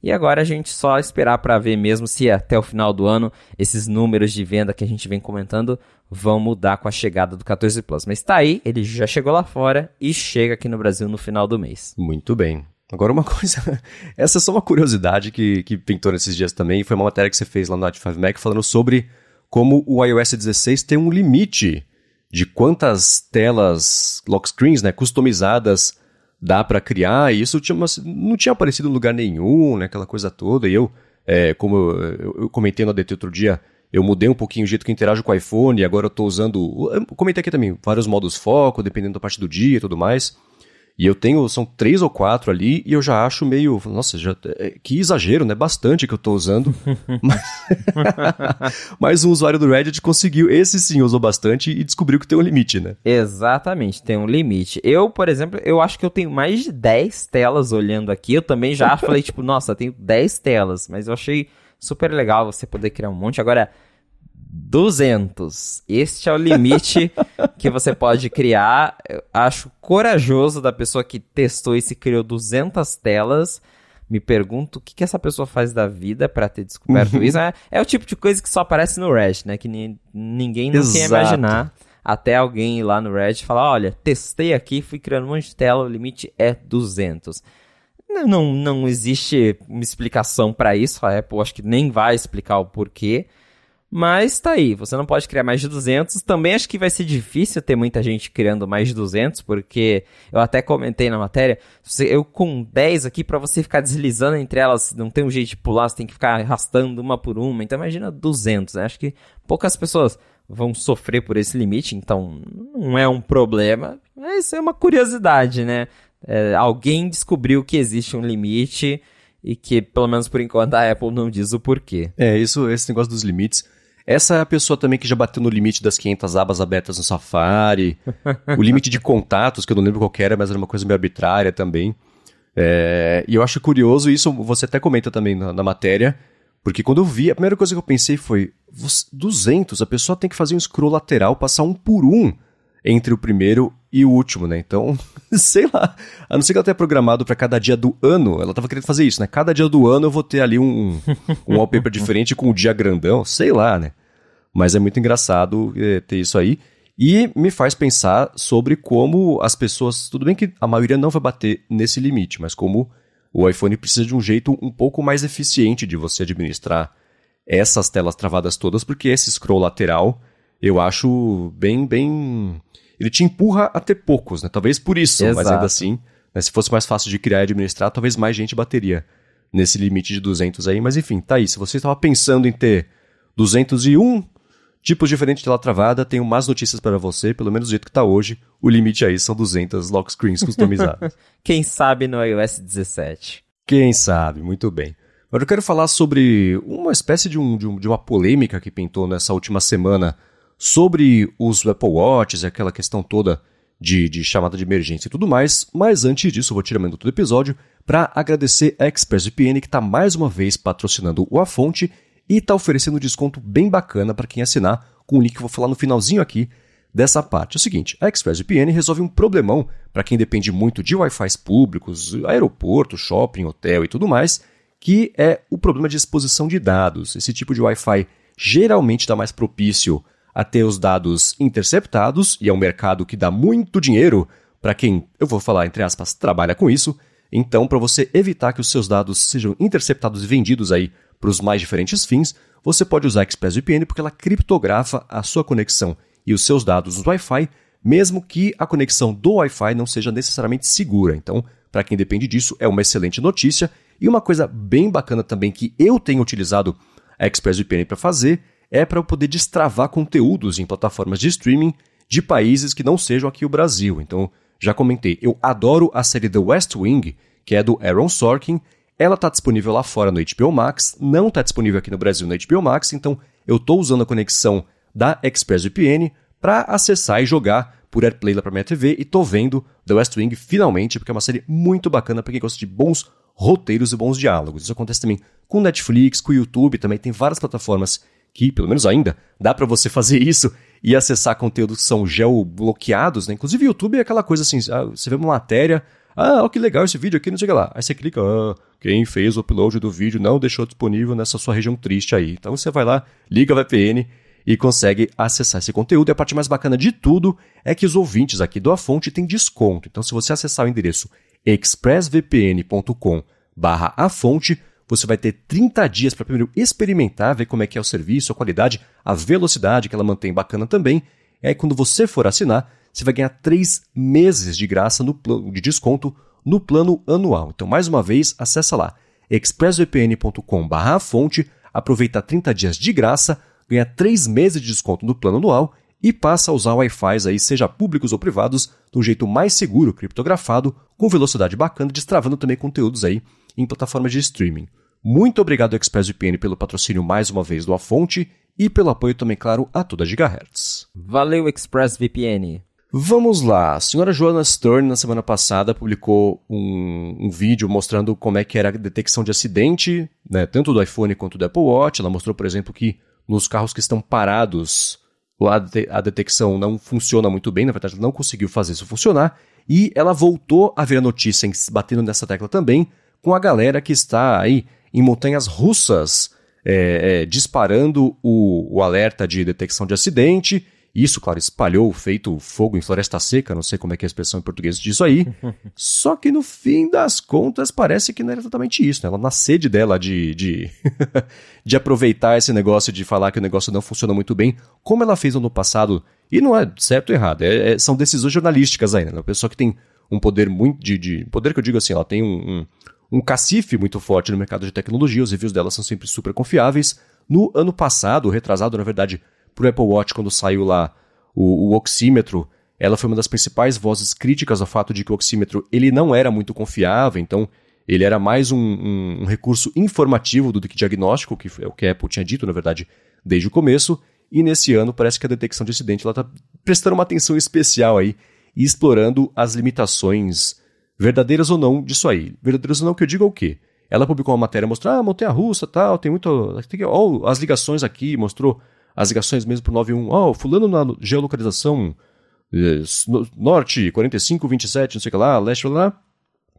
E agora a gente só esperar para ver mesmo se até o final do ano esses números de venda que a gente vem comentando vão mudar com a chegada do 14 Plus. Mas está aí, ele já chegou lá fora e chega aqui no Brasil no final do mês. Muito bem. Agora uma coisa, essa é só uma curiosidade que, que pintou nesses dias também, foi uma matéria que você fez lá no At5 Mac falando sobre como o iOS 16 tem um limite de quantas telas lock screens, né, customizadas dá para criar, e isso tinha uma, não tinha aparecido em lugar nenhum, né, aquela coisa toda, e eu, é, como eu, eu, comentei no ADT outro dia, eu mudei um pouquinho o jeito que eu interajo com o iPhone, e agora eu estou usando, eu comentei aqui também, vários modos foco, dependendo da parte do dia e tudo mais, e eu tenho, são três ou quatro ali, e eu já acho meio, nossa, já, é, que exagero, né? Bastante que eu tô usando. mas, mas um usuário do Reddit conseguiu, esse sim usou bastante e descobriu que tem um limite, né? Exatamente, tem um limite. Eu, por exemplo, eu acho que eu tenho mais de 10 telas olhando aqui. Eu também já falei, tipo, nossa, tenho 10 telas, mas eu achei super legal você poder criar um monte. Agora, 200. Este é o limite que você pode criar. Eu acho corajoso da pessoa que testou e criou 200 telas. Me pergunto o que, que essa pessoa faz da vida para ter descoberto uhum. isso. É, é, o tipo de coisa que só aparece no Reddit, né? Que ni, ninguém não quer imaginar. Até alguém ir lá no Reddit falar: olha, testei aqui, fui criando um monte de tela, o limite é 200. Não, não, não existe uma explicação para isso. A Apple acho que nem vai explicar o porquê. Mas tá aí, você não pode criar mais de 200. Também acho que vai ser difícil ter muita gente criando mais de 200, porque eu até comentei na matéria, eu com 10 aqui, para você ficar deslizando entre elas, não tem um jeito de pular, você tem que ficar arrastando uma por uma. Então imagina 200, né? Acho que poucas pessoas vão sofrer por esse limite, então não é um problema, mas é uma curiosidade, né? É, alguém descobriu que existe um limite e que, pelo menos por enquanto, a Apple não diz o porquê. É, isso, esse negócio dos limites essa é a pessoa também que já bateu no limite das 500 abas abertas no Safari, o limite de contatos, que eu não lembro qual era, mas era uma coisa meio arbitrária também. É, e eu acho curioso isso, você até comenta também na, na, matéria, Porque quando eu vi, a primeira coisa que eu pensei foi: 200, a pessoa tem que fazer um scroll lateral, passar um por um entre o primeiro e o último, né? Então, sei lá. A não ser que ela tenha programado para cada dia do ano, ela tava querendo fazer isso, né? Cada dia do ano eu vou ter ali um, um wallpaper diferente com um dia grandão, sei lá, né? Mas é muito engraçado é, ter isso aí. E me faz pensar sobre como as pessoas. Tudo bem que a maioria não vai bater nesse limite, mas como o iPhone precisa de um jeito um pouco mais eficiente de você administrar essas telas travadas todas, porque esse scroll lateral eu acho bem, bem. Ele te empurra a ter poucos, né? Talvez por isso, Exato. mas ainda assim, né, se fosse mais fácil de criar e administrar, talvez mais gente bateria nesse limite de 200 aí. Mas enfim, tá aí. Se você estava pensando em ter 201 tipos diferentes de tela travada, tenho mais notícias para você, pelo menos do jeito que está hoje. O limite aí são 200 lock screens customizadas. Quem sabe no iOS 17. Quem sabe, muito bem. Agora eu quero falar sobre uma espécie de, um, de, um, de uma polêmica que pintou nessa última semana sobre os Apple Watches e aquela questão toda de, de, chamada de emergência e tudo mais, mas antes disso eu vou tirar do episódio para agradecer a ExpressVPN que está mais uma vez patrocinando o A Fonte e está oferecendo um desconto bem bacana para quem assinar, com o link que eu vou falar no finalzinho aqui dessa parte. É o seguinte, a ExpressVPN resolve um problemão para quem depende muito de Wi-Fi públicos, aeroporto, shopping, hotel e tudo mais, que é o problema de exposição de dados. Esse tipo de Wi-Fi geralmente está mais propício a ter os dados interceptados, e é um mercado que dá muito dinheiro para quem, eu vou falar entre aspas, trabalha com isso. Então, para você evitar que os seus dados sejam interceptados e vendidos aí para os mais diferentes fins, você pode usar a ExpressVPN porque ela criptografa a sua conexão e os seus dados no Wi-Fi, mesmo que a conexão do Wi-Fi não seja necessariamente segura. Então, para quem depende disso, é uma excelente notícia. E uma coisa bem bacana também que eu tenho utilizado a ExpressVPN para fazer é para eu poder destravar conteúdos em plataformas de streaming de países que não sejam aqui o Brasil. Então, já comentei, eu adoro a série The West Wing, que é do Aaron Sorkin, ela está disponível lá fora no HBO Max, não está disponível aqui no Brasil no HBO Max, então eu estou usando a conexão da ExpressVPN para acessar e jogar por AirPlay lá para minha TV e estou vendo The West Wing finalmente, porque é uma série muito bacana para quem gosta de bons roteiros e bons diálogos. Isso acontece também com Netflix, com YouTube, também tem várias plataformas que, pelo menos ainda, dá para você fazer isso e acessar conteúdos que são geobloqueados, né? Inclusive, YouTube é aquela coisa assim, ah, você vê uma matéria, ah, que legal esse vídeo aqui, não o que lá. Aí você clica, ah, quem fez o upload do vídeo não deixou disponível nessa sua região triste aí. Então você vai lá, liga a VPN e consegue acessar esse conteúdo. E a parte mais bacana de tudo é que os ouvintes aqui do A Fonte têm desconto. Então se você acessar o endereço expressvpn.com barra fonte, você vai ter 30 dias para primeiro experimentar, ver como é que é o serviço, a qualidade, a velocidade que ela mantém bacana também. E aí quando você for assinar, você vai ganhar 3 meses de graça no plano de desconto no plano anual. Então, mais uma vez, acessa lá expressvpn.com/fonte, aproveita 30 dias de graça, ganha 3 meses de desconto no plano anual e passa a usar Wi-Fi aí, seja públicos ou privados, de um jeito mais seguro, criptografado, com velocidade bacana, destravando também conteúdos aí em plataformas de streaming. Muito obrigado ExpressVPN pelo patrocínio mais uma vez do A Fonte e pelo apoio também, claro, a toda Gigahertz. Valeu ExpressVPN! Vamos lá. A senhora Joanna Stern, na semana passada, publicou um, um, vídeo mostrando como é que era a detecção de acidente, né, tanto do iPhone quanto do Apple Watch. Ela mostrou, por exemplo, que nos carros que estão parados, a, a detecção não funciona muito bem, na verdade, ela não conseguiu fazer isso funcionar. E ela voltou a ver a notícia batendo nessa tecla também, com a galera que está aí em montanhas russas, é, é, disparando o, o alerta de detecção de acidente isso, claro, espalhou, feito fogo em floresta seca, não sei como é que é a expressão em português disso aí. Só que no fim das contas parece que não era exatamente isso, né? Ela na sede dela de, de, de aproveitar esse negócio de falar que o negócio não funciona muito bem, como ela fez no passado, e não é certo ou errado, é, é, são decisões jornalísticas ainda, né? Uma pessoa que tem um poder muito de, de poder que eu digo assim, ela tem um, um, um cacife muito forte no mercado de tecnologia, os reviews dela são sempre super confiáveis. No ano passado, retrasado, na verdade, para o Apple Watch quando saiu lá o, o, oxímetro, ela foi uma das principais vozes críticas ao fato de que o oxímetro ele não era muito confiável, então ele era mais um, um, um recurso informativo do que diagnóstico, que é o que a Apple tinha dito, na verdade, desde o começo. E nesse ano parece que a detecção de acidente está prestando uma atenção especial aí e explorando as limitações verdadeiras ou não disso aí. Verdadeiras ou não que eu digo é o quê? ela publicou uma matéria mostrando, ah, montanha russa tal, tem muito. Tem, oh, as ligações aqui, mostrou as ligações mesmo pro 91. Ó, oh, fulano na geolocalização eh, norte, 45, 27, não sei o que lá, leste, lá,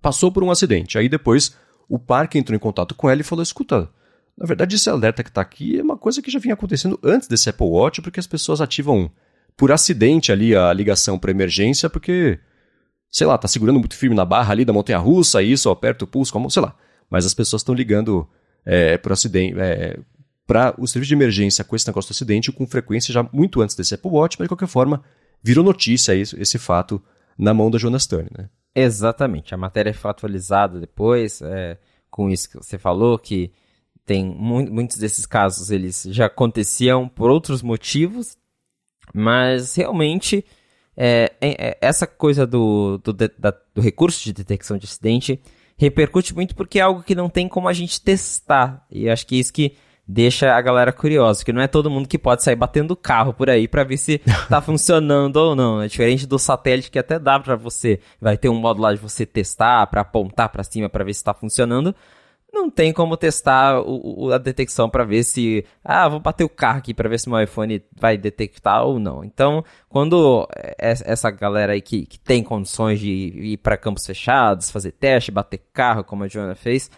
passou por um acidente. Aí depois o parque entrou em contato com ela e falou: escuta, na verdade esse alerta que está aqui é uma coisa que já vinha acontecendo antes desse Apple Watch, porque as pessoas ativam por acidente ali a ligação para emergência, porque, sei lá, tá segurando muito firme na barra ali da montanha russa, isso, aperta o pulso, sei lá. Mas as pessoas estão ligando é, acidente. É, para o serviço de emergência com esse negócio do acidente com frequência já muito antes desse Apple Watch, mas de qualquer forma virou notícia esse, esse fato na mão da Jonas Stern, né? Exatamente. A matéria foi atualizada depois, é, com isso que você falou, que tem mu muitos desses casos eles já aconteciam por outros motivos, mas realmente é, é, essa coisa do, do, da, do recurso de detecção de acidente repercute muito porque é algo que não tem como a gente testar. E acho que é isso que deixa a galera curiosa, que não é todo mundo que pode sair batendo carro por aí para ver se tá funcionando ou não. É diferente do satélite que até dá para você, vai ter um modo lá de você testar, para apontar para cima para ver se tá funcionando. Não tem como testar o, o, a detecção para ver se, ah, vou bater o carro aqui para ver se meu iPhone vai detectar ou não. Então, quando essa galera aí que, que tem condições de ir para campos fechados, fazer teste, bater carro, como a Joana fez,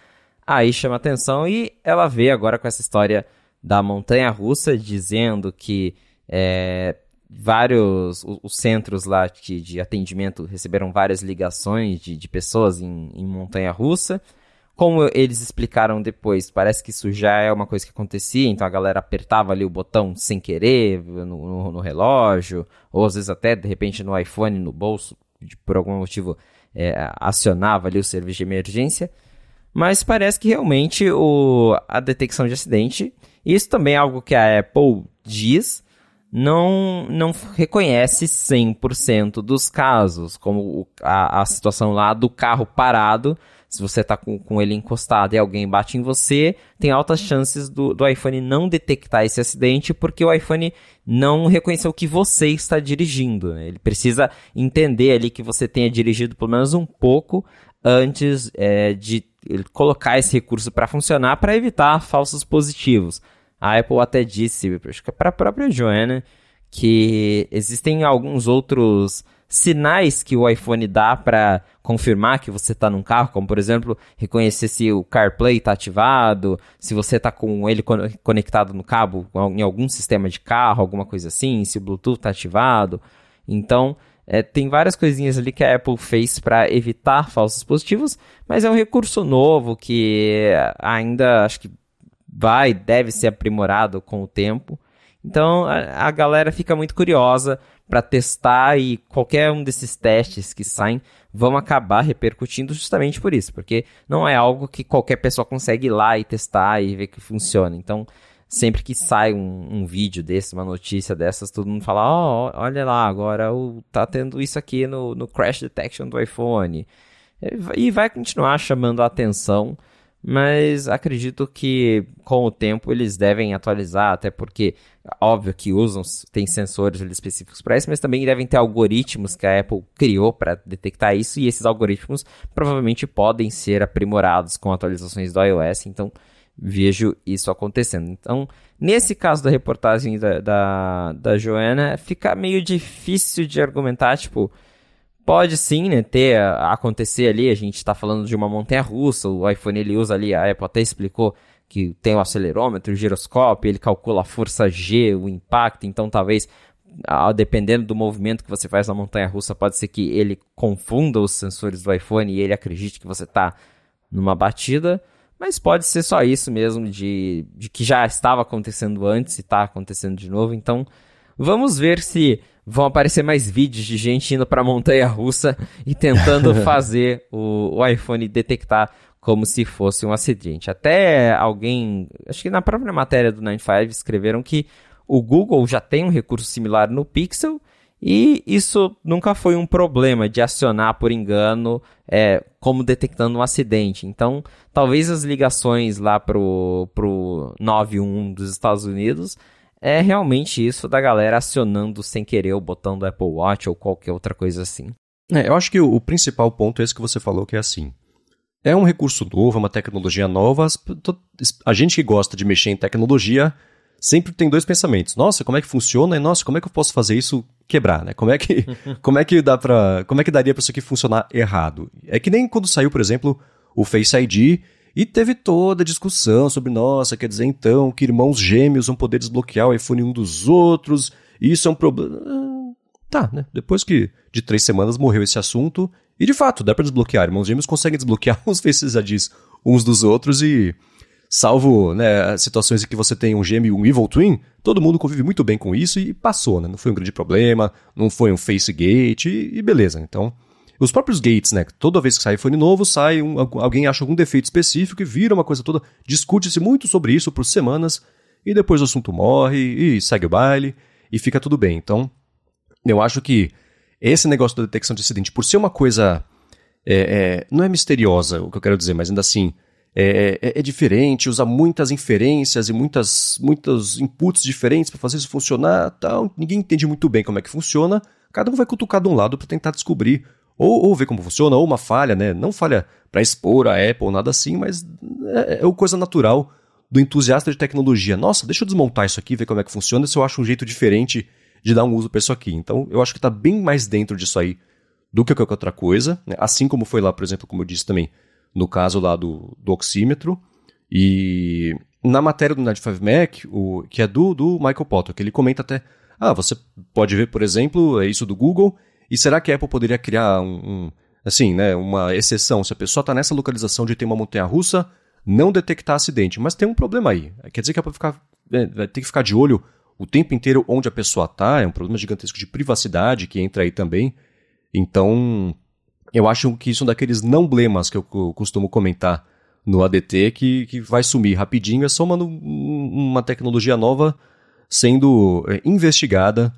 Aí chama atenção e ela vê agora com essa história da montanha russa dizendo que é, vários os, centros lá de, de, atendimento receberam várias ligações de, de pessoas em, em montanha russa. Como eles explicaram depois, parece que isso já é uma coisa que acontecia, então a galera apertava ali o botão sem querer no, no, no relógio, ou às vezes até de repente no iPhone, no bolso, por algum motivo é, acionava ali o serviço de emergência. Mas parece que realmente o, a detecção de acidente, isso também é algo que a Apple diz, não, não reconhece 100% dos casos, como a, a situação lá do carro parado, se você está com, com ele encostado e alguém bate em você, tem altas chances do, do iPhone não detectar esse acidente porque o iPhone não reconheceu que você está dirigindo. Né? Ele precisa entender ali que você tenha dirigido pelo menos um pouco antes é, de colocar esse recurso para funcionar para evitar falsos positivos. A Apple até disse, acho que é para a própria Joanna, que existem alguns outros sinais que o iPhone dá para confirmar que você está num carro, como por exemplo, reconhecer se o CarPlay está ativado, se você está com ele conectado no cabo em algum sistema de carro, alguma coisa assim, se o Bluetooth está ativado. Então, é, tem várias coisinhas ali que a Apple fez para evitar falsos positivos, mas é um recurso novo que ainda acho que vai, deve ser aprimorado com o tempo. Então a, a galera fica muito curiosa para testar e qualquer um desses testes que saem vão acabar repercutindo justamente por isso, porque não é algo que qualquer pessoa consegue ir lá e testar e ver que funciona. Então sempre que sai um, um, vídeo desse, uma notícia dessas, todo mundo fala, ó, oh, olha lá, agora o, tá tendo isso aqui no, no Crash Detection do iPhone. E vai continuar chamando a atenção, mas acredito que com o tempo eles devem atualizar, até porque, óbvio que usam, tem sensores específicos para isso, mas também devem ter algoritmos que a Apple criou para detectar isso, e esses algoritmos provavelmente podem ser aprimorados com atualizações do iOS, então vejo isso acontecendo. Então, nesse caso da reportagem da, da, da Joana, fica meio difícil de argumentar, tipo, pode sim, né, ter, acontecer ali, a gente está falando de uma montanha russa, o iPhone ele usa ali, a Apple até explicou que tem o acelerômetro, o giroscópio, ele calcula a força G, o impacto, então talvez dependendo do movimento que você faz na montanha russa, pode ser que ele confunda os sensores do iPhone e ele acredite que você está numa batida. Mas pode ser só isso mesmo, de, de que já estava acontecendo antes e está acontecendo de novo. Então, vamos ver se vão aparecer mais vídeos de gente indo para a montanha russa e tentando fazer o, o iPhone detectar como se fosse um acidente. Até alguém, acho que na própria matéria do 95 escreveram que o Google já tem um recurso similar no Pixel e isso nunca foi um problema de acionar por engano, é, como detectando um acidente. Então, talvez as ligações lá pro, pro 91 dos Estados Unidos é realmente isso da galera acionando sem querer o botão do Apple Watch ou qualquer outra coisa assim. É, eu acho que o, o principal ponto é esse que você falou, que é assim. é um recurso novo, é uma tecnologia nova. A gente que gosta de mexer em tecnologia sempre tem dois pensamentos. Nossa, como é que funciona? E nossa, como é que eu posso fazer isso quebrar, né? Como é que, como é que dá para, como é que daria para isso aqui funcionar errado? É que nem quando saiu, por exemplo, o Face ID e teve toda a discussão sobre, nossa, quer dizer então que irmãos gêmeos vão poder desbloquear o iPhone um dos outros, isso é um problema. Ah, tá, né? Depois que de três semanas morreu esse assunto, e de fato, dá para desbloquear. Irmãos gêmeos conseguem desbloquear os Faces IDs uns dos outros e, salvo né, situações em que você tem um gêmeo e um Evil Twin, todo mundo convive muito bem com isso e passou, né? Não foi um grande problema, não foi um Face Gate e, e beleza. Então, os próprios gates, né? Toda vez que sai iPhone novo, sai um, alguém acha algum defeito específico e vira uma coisa toda. Discute-se muito sobre isso por semanas e depois o assunto morre e segue o baile e fica tudo bem. Então, eu acho que esse negócio da detecção de acidente, por ser uma coisa. É, é, não é misteriosa o que eu quero dizer, mas ainda assim. É, é, é diferente, usa muitas inferências e muitas, muitos inputs diferentes para fazer isso funcionar. Tal. Ninguém entende muito bem como é que funciona. Cada um vai cutucar de um lado para tentar descobrir ou, ou, ver como funciona, ou uma falha, né? Não falha para expor a Apple, nada assim, mas é, é coisa natural do entusiasta de tecnologia. Nossa, deixa eu desmontar isso aqui, ver como é que funciona, se eu acho um jeito diferente de dar um uso para isso aqui. Então, eu acho que está bem mais dentro disso aí do que qualquer outra coisa. Né? Assim como foi lá, por exemplo, como eu disse também, no caso lá do, do oxímetro. E na matéria do Nerd 5 Mac, o, que é do, do Michael Potter, que ele comenta até, ah, você pode ver, por exemplo, é isso do Google, e será que a Apple poderia criar um, um assim, né, uma exceção, se a pessoa está nessa localização de ter uma montanha-russa, não detectar acidente, mas tem um problema aí. Quer dizer que a Apple ficar, é, vai ter que ficar de olho o tempo inteiro onde a pessoa está, é um problema gigantesco de privacidade que entra aí também. Então, eu acho que isso é um daqueles não blemas que eu costumo comentar no ADT que, que vai sumir rapidinho, é só uma, uma tecnologia nova sendo é, investigada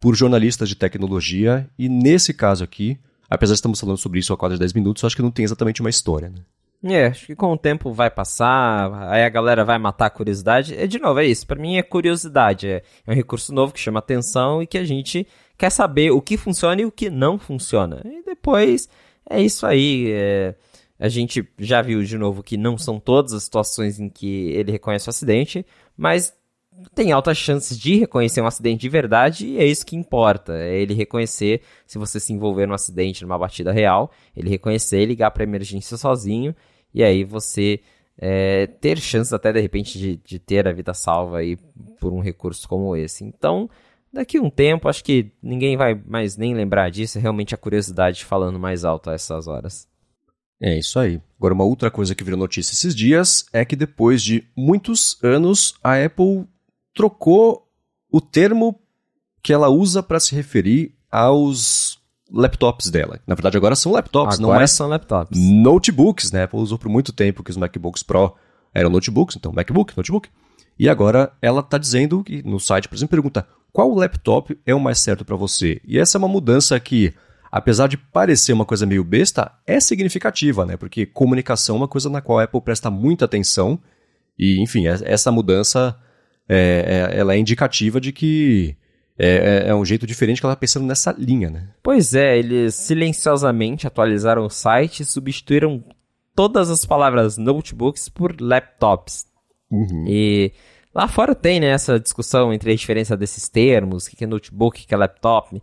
por jornalistas de tecnologia e nesse caso aqui, apesar de estamos falando sobre isso há quase 10 minutos, acho que não tem exatamente uma história. Né? É, acho que com o tempo vai passar, aí a galera vai matar a curiosidade. É, de novo, é isso. Para mim é curiosidade. É, é, um recurso novo que chama atenção e que a gente quer saber o que funciona e o que não funciona. E depois é isso aí. É, a gente já viu de novo que não são todas as situações em que ele reconhece o acidente, mas tem altas chances de reconhecer um acidente de verdade e é isso que importa. É ele reconhecer se você se envolver num acidente, numa batida real, ele reconhecer ligar para emergência sozinho e aí você é, ter chances até de repente de, de ter a vida salva aí por um recurso como esse. Então, daqui a um tempo, acho que ninguém vai mais nem lembrar disso, é realmente a curiosidade falando mais alto a essas horas. É isso aí. Agora, uma outra coisa que virou notícia esses dias é que depois de muitos anos, a Apple trocou o termo que ela usa para se referir aos laptops dela. Na verdade, agora são laptops, agora não é são laptops. Notebooks, né? Apple usou por muito tempo que os MacBooks Pro eram notebooks, então MacBook, notebook. E agora ela está dizendo que no site, por exemplo, pergunta qual laptop é o mais certo para você. E essa é uma mudança que, apesar de parecer uma coisa meio besta, é significativa, né? Porque comunicação é uma coisa na qual a Apple presta muita atenção. E, enfim, é, essa mudança é, é, ela é indicativa de que é, é, é, um jeito diferente que ela está pensando nessa linha, né? Pois é, eles silenciosamente atualizaram o site e substituíram todas as palavras notebooks por laptops. Uhum. E lá fora tem né, essa discussão entre a diferença desses termos, o que é notebook, o que é laptop.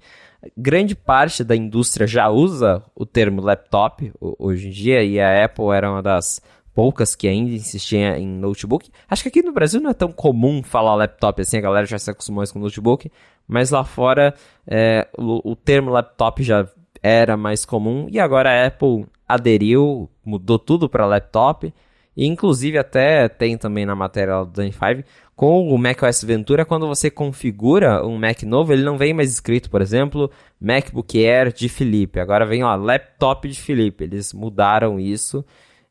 Grande parte da indústria já usa o termo laptop hoje em dia, e a Apple era uma das poucas que ainda insistiam em notebook. Acho que aqui no Brasil não é tão comum falar laptop assim, a galera já se acostumou com notebook, mas lá fora é, o, o, termo laptop já era mais comum e agora a Apple aderiu, mudou tudo para laptop. E inclusive até tem também na matéria do Dan 5, com o macOS Ventura, quando você configura um Mac novo, ele não vem mais escrito, por exemplo, MacBook Air de Felipe. Agora vem, ó, laptop de Felipe. Eles mudaram isso.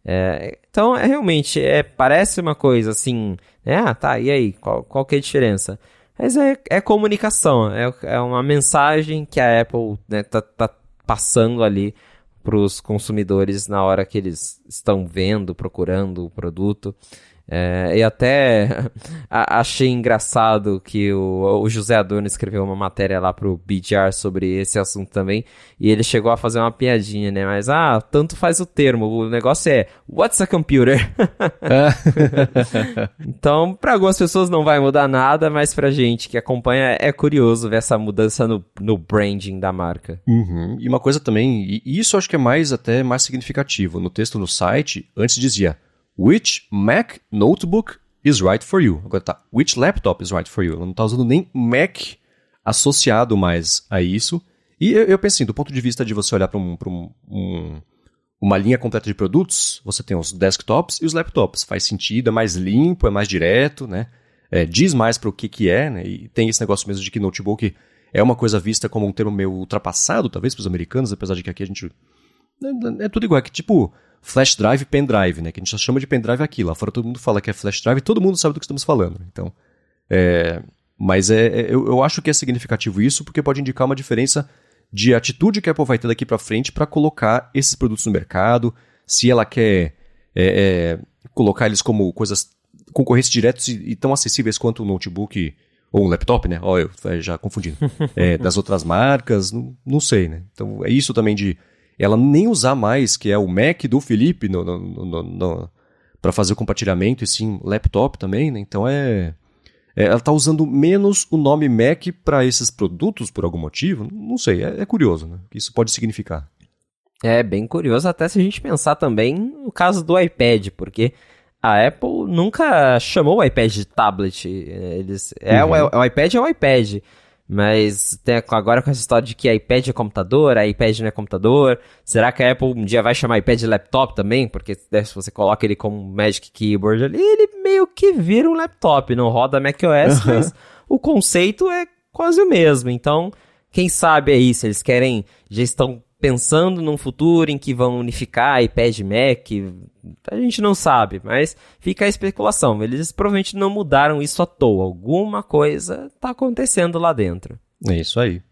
É, então, é realmente, é, parece uma coisa assim, né? ah, tá, e aí, qual, qual que é a diferença? Mas é, é comunicação, é, é uma mensagem que a Apple né, tá, tá passando ali para os consumidores na hora que eles estão vendo, procurando o produto. É, e até achei engraçado que o, o, José Adorno escreveu uma matéria lá pro BGR sobre esse assunto também, e ele chegou a fazer uma piadinha, né? Mas, ah, tanto faz o termo, o negócio é, what's a computer? então, para algumas pessoas não vai mudar nada, mas pra gente que acompanha é curioso ver essa mudança no, no branding da marca. Uhum. E uma coisa também, e isso acho que é mais até mais significativo, no texto no site, antes dizia Which Mac notebook is right for you? Agora tá, which laptop is right for you? Ela não está usando nem Mac associado mais a isso. E eu, eu penso assim, do ponto de vista de você olhar para um, um, um, uma linha completa de produtos, você tem os desktops e os laptops. Faz sentido, é mais limpo, é mais direto, né? É, diz mais para o que, que é, né? E tem esse negócio mesmo de que notebook é uma coisa vista como um termo meio ultrapassado, talvez, para os americanos, apesar de que aqui a gente. É, é tudo igual, é que tipo flash drive e pendrive, né? Que a gente chama de pendrive aqui. Lá fora todo mundo fala que é flash drive, todo mundo sabe do que estamos falando. Então, é, mas é, é, eu, eu acho que é significativo isso porque pode indicar uma diferença de atitude que a Apple vai ter daqui para frente para colocar esses produtos no mercado, se ela quer é, é, colocar eles como coisas concorrentes diretos e, e, tão acessíveis quanto um notebook ou um laptop, né? Ó, eu já confundindo. É, das outras marcas, não, não sei, né? Então é isso também de ela nem usar mais, que é o Mac do Felipe, no, no, no, no para fazer o compartilhamento, e sim laptop também, né? Então é, é ela está usando menos o nome Mac para esses produtos por algum motivo. Não sei, é, é curioso, né? O que isso pode significar. É bem curioso, até se a gente pensar também no caso do iPad, porque a Apple nunca chamou o iPad de tablet. Eles, é, uhum. o, o, iPad é o iPad. Mas tem agora com essa história de que iPad é computador, iPad não é computador. Será que a Apple um dia vai chamar iPad de laptop também? Porque né, se você coloca ele como Magic Keyboard ali, ele meio que vira um laptop. Não roda macOS, mas o conceito é quase o mesmo. Então, quem sabe aí, se eles querem, já estão pensando num futuro em que vão unificar iPad Mac, a gente não sabe, mas fica a especulação. Eles provavelmente não mudaram isso à toa. Alguma coisa está acontecendo lá dentro. É isso aí.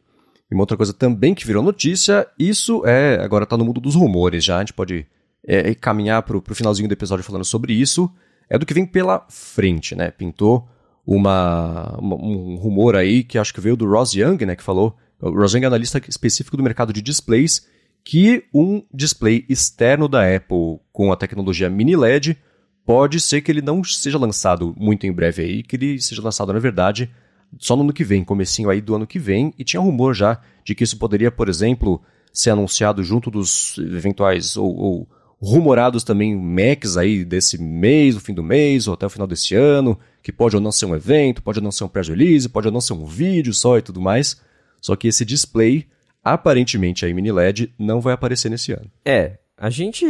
E uma outra coisa também que virou notícia, isso é. Agora está no mundo dos rumores já, a gente pode é, caminhar para o finalzinho do episódio falando sobre isso. É do que vem pela frente, né? Pintou uma, uma, um rumor aí que acho que veio do Ross Young, né? Que falou o Roseng é analista específico do mercado de displays, que um display externo da Apple com a tecnologia mini LED pode ser que ele não seja lançado muito em breve aí, que ele seja lançado, na verdade, só no ano que vem, comecinho aí do ano que vem, e tinha rumor já de que isso poderia, por exemplo, ser anunciado junto dos eventuais ou, ou rumorados também Macs aí desse mês, no fim do mês, ou até o final desse ano, que pode ou não ser um evento, pode ou não ser um press release, pode ou não ser um vídeo só e tudo mais. Só que esse display, aparentemente aí mini LED, não vai aparecer nesse ano. É, a gente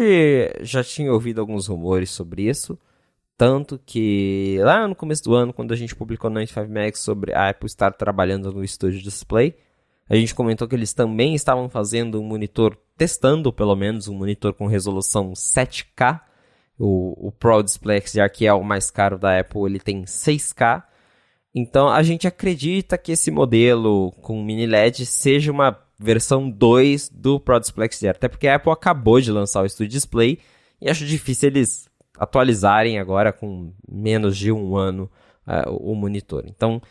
já tinha ouvido alguns rumores sobre isso, tanto que lá no começo do ano, quando a gente publicou no 95 Max sobre a Apple estar trabalhando no estúdio display, a gente comentou que eles também estavam fazendo um monitor, testando pelo menos um monitor com resolução 7K. O, o Pro Display XDR, que é o mais caro da Apple, ele tem 6K. Então a gente acredita que esse modelo com mini LED seja uma versão 2 do Pro Display XDR, até porque a Apple acabou de lançar o Studio Display e acho difícil eles atualizarem agora com menos de um ano uh, o monitor. Então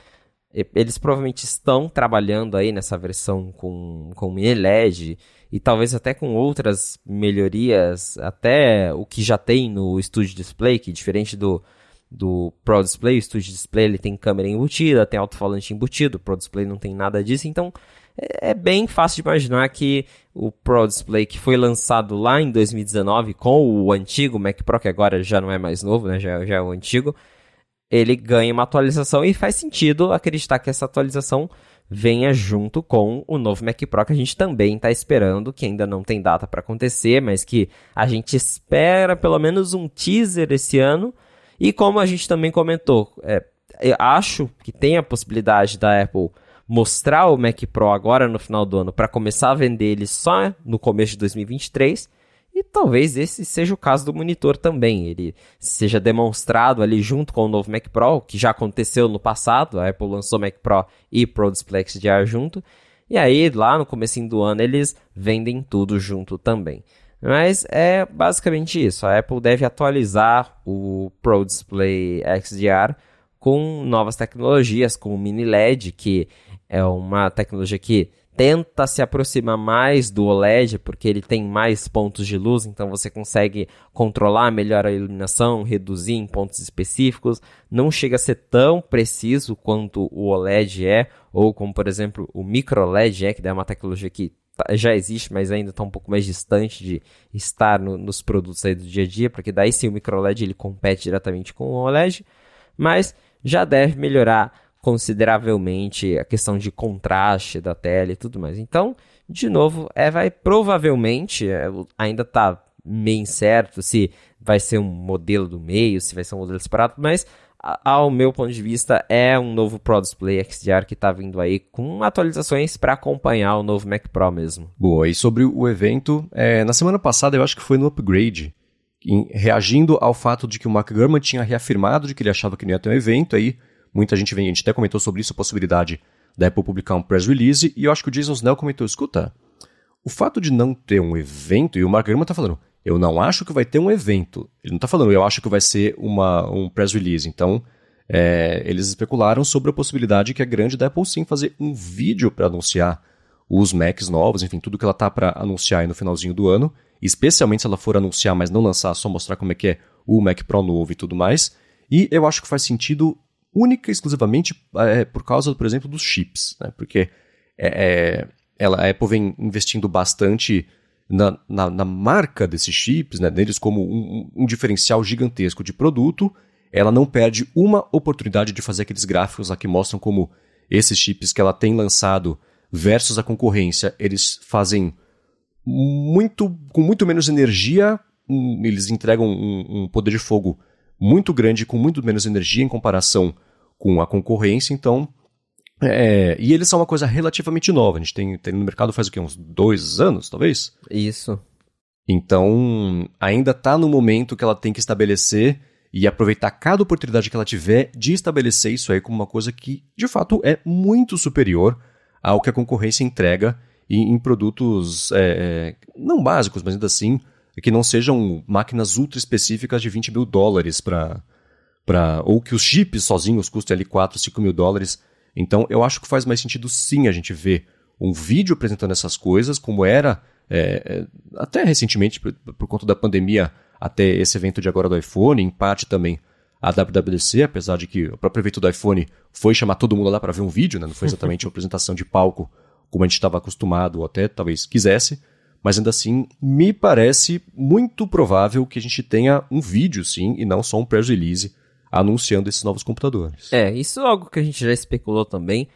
eles provavelmente estão trabalhando aí nessa versão com, com mini LED e talvez até com outras melhorias, até o que já tem no Studio Display, que diferente do do Pro Display, o Studio Display ele tem câmera embutida, tem alto-falante embutido, o Pro Display não tem nada disso, então é, é bem fácil de imaginar que o Pro Display que foi lançado lá em 2019 com o antigo Mac Pro, que agora já não é mais novo, né, já, já é o antigo, ele ganha uma atualização e faz sentido acreditar que essa atualização venha junto com o novo Mac Pro que a gente também está esperando, que ainda não tem data para acontecer, mas que a gente espera pelo menos um teaser esse ano e como a gente também comentou, é, acho que tem a possibilidade da Apple mostrar o Mac Pro agora no final do ano para começar a vender ele só no começo de 2023. E talvez esse seja o caso do monitor também. Ele seja demonstrado ali junto com o novo Mac Pro, que já aconteceu no passado. A Apple lançou Mac Pro e Pro Display XDR junto. E aí, lá no começo do ano, eles vendem tudo junto também. Mas é basicamente isso. A Apple deve atualizar o Pro Display XDR com novas tecnologias, como o Mini LED, que é uma tecnologia que tenta se aproximar mais do OLED, porque ele tem mais pontos de luz, então você consegue controlar melhor a iluminação, reduzir em pontos específicos. Não chega a ser tão preciso quanto o OLED é, ou como, por exemplo, o micro LED é, que é uma tecnologia que já existe, mas ainda está um pouco mais distante de estar no, nos produtos aí do dia a dia, porque daí sim o microLED ele compete diretamente com o OLED, mas já deve melhorar consideravelmente a questão de contraste da tela e tudo mais. Então, de novo, é, vai provavelmente, é, ainda está meio incerto se vai ser um modelo do meio, se vai ser um modelo separado, mas ao meu ponto de vista, é um novo Pro Display XDR que está vindo aí com atualizações para acompanhar o novo Mac Pro mesmo. Boa, e sobre o evento, é, na semana passada eu acho que foi no Upgrade, em, reagindo ao fato de que o Mark Gurman tinha reafirmado de que ele achava que não ia ter um evento, aí muita gente vem, a gente até comentou sobre isso, a possibilidade da Apple publicar um press release, e eu acho que o Jason Snell comentou, escuta, o fato de não ter um evento, e o Mark Gurman está falando, eu não acho que vai ter um evento. Ele não está falando, eu acho que vai ser uma, um press release. Então, é, eles especularam sobre a possibilidade que é grande da Apple sim fazer um vídeo para anunciar os Macs novos, enfim, tudo que ela tá para anunciar aí no finalzinho do ano, especialmente se ela for anunciar, mas não lançar, só mostrar como é que é o Mac Pro novo e tudo mais. E eu acho que faz sentido única e exclusivamente é, por causa, por exemplo, dos chips, né? Porque é, é ela, a Apple vem investindo bastante na, na, na marca desses chips, né, deles como um, um, diferencial gigantesco de produto, ela não perde uma oportunidade de fazer aqueles gráficos lá que mostram como esses chips que ela tem lançado versus a concorrência, eles fazem muito com muito menos energia, eles entregam um, um poder de fogo muito grande com muito menos energia em comparação com a concorrência, então é, e eles são uma coisa relativamente nova. A gente tem, tem no mercado faz o quê? Uns dois anos, talvez? Isso. Então, ainda está no momento que ela tem que estabelecer e aproveitar cada oportunidade que ela tiver de estabelecer isso aí como uma coisa que, de fato, é muito superior ao que a concorrência entrega em, em produtos é, é não básicos, mas ainda assim, que não sejam máquinas ultra específicas de 20 mil dólares para. Ou que os chips sozinhos custem ali 4, 5 mil dólares então, eu acho que faz mais sentido sim a gente ver um vídeo apresentando essas coisas, como era é, é até recentemente, por, por, conta da pandemia, até esse evento de agora do iPhone, em parte também a WWDC, apesar de que o próprio evento do iPhone foi chamar todo mundo lá para ver um vídeo, né? não foi exatamente uma apresentação de palco como a gente estava acostumado, ou até talvez quisesse, mas ainda assim, me parece muito provável que a gente tenha um vídeo, sim, e não só um press release anunciando esses novos computadores. É, isso é algo que a gente já especulou também.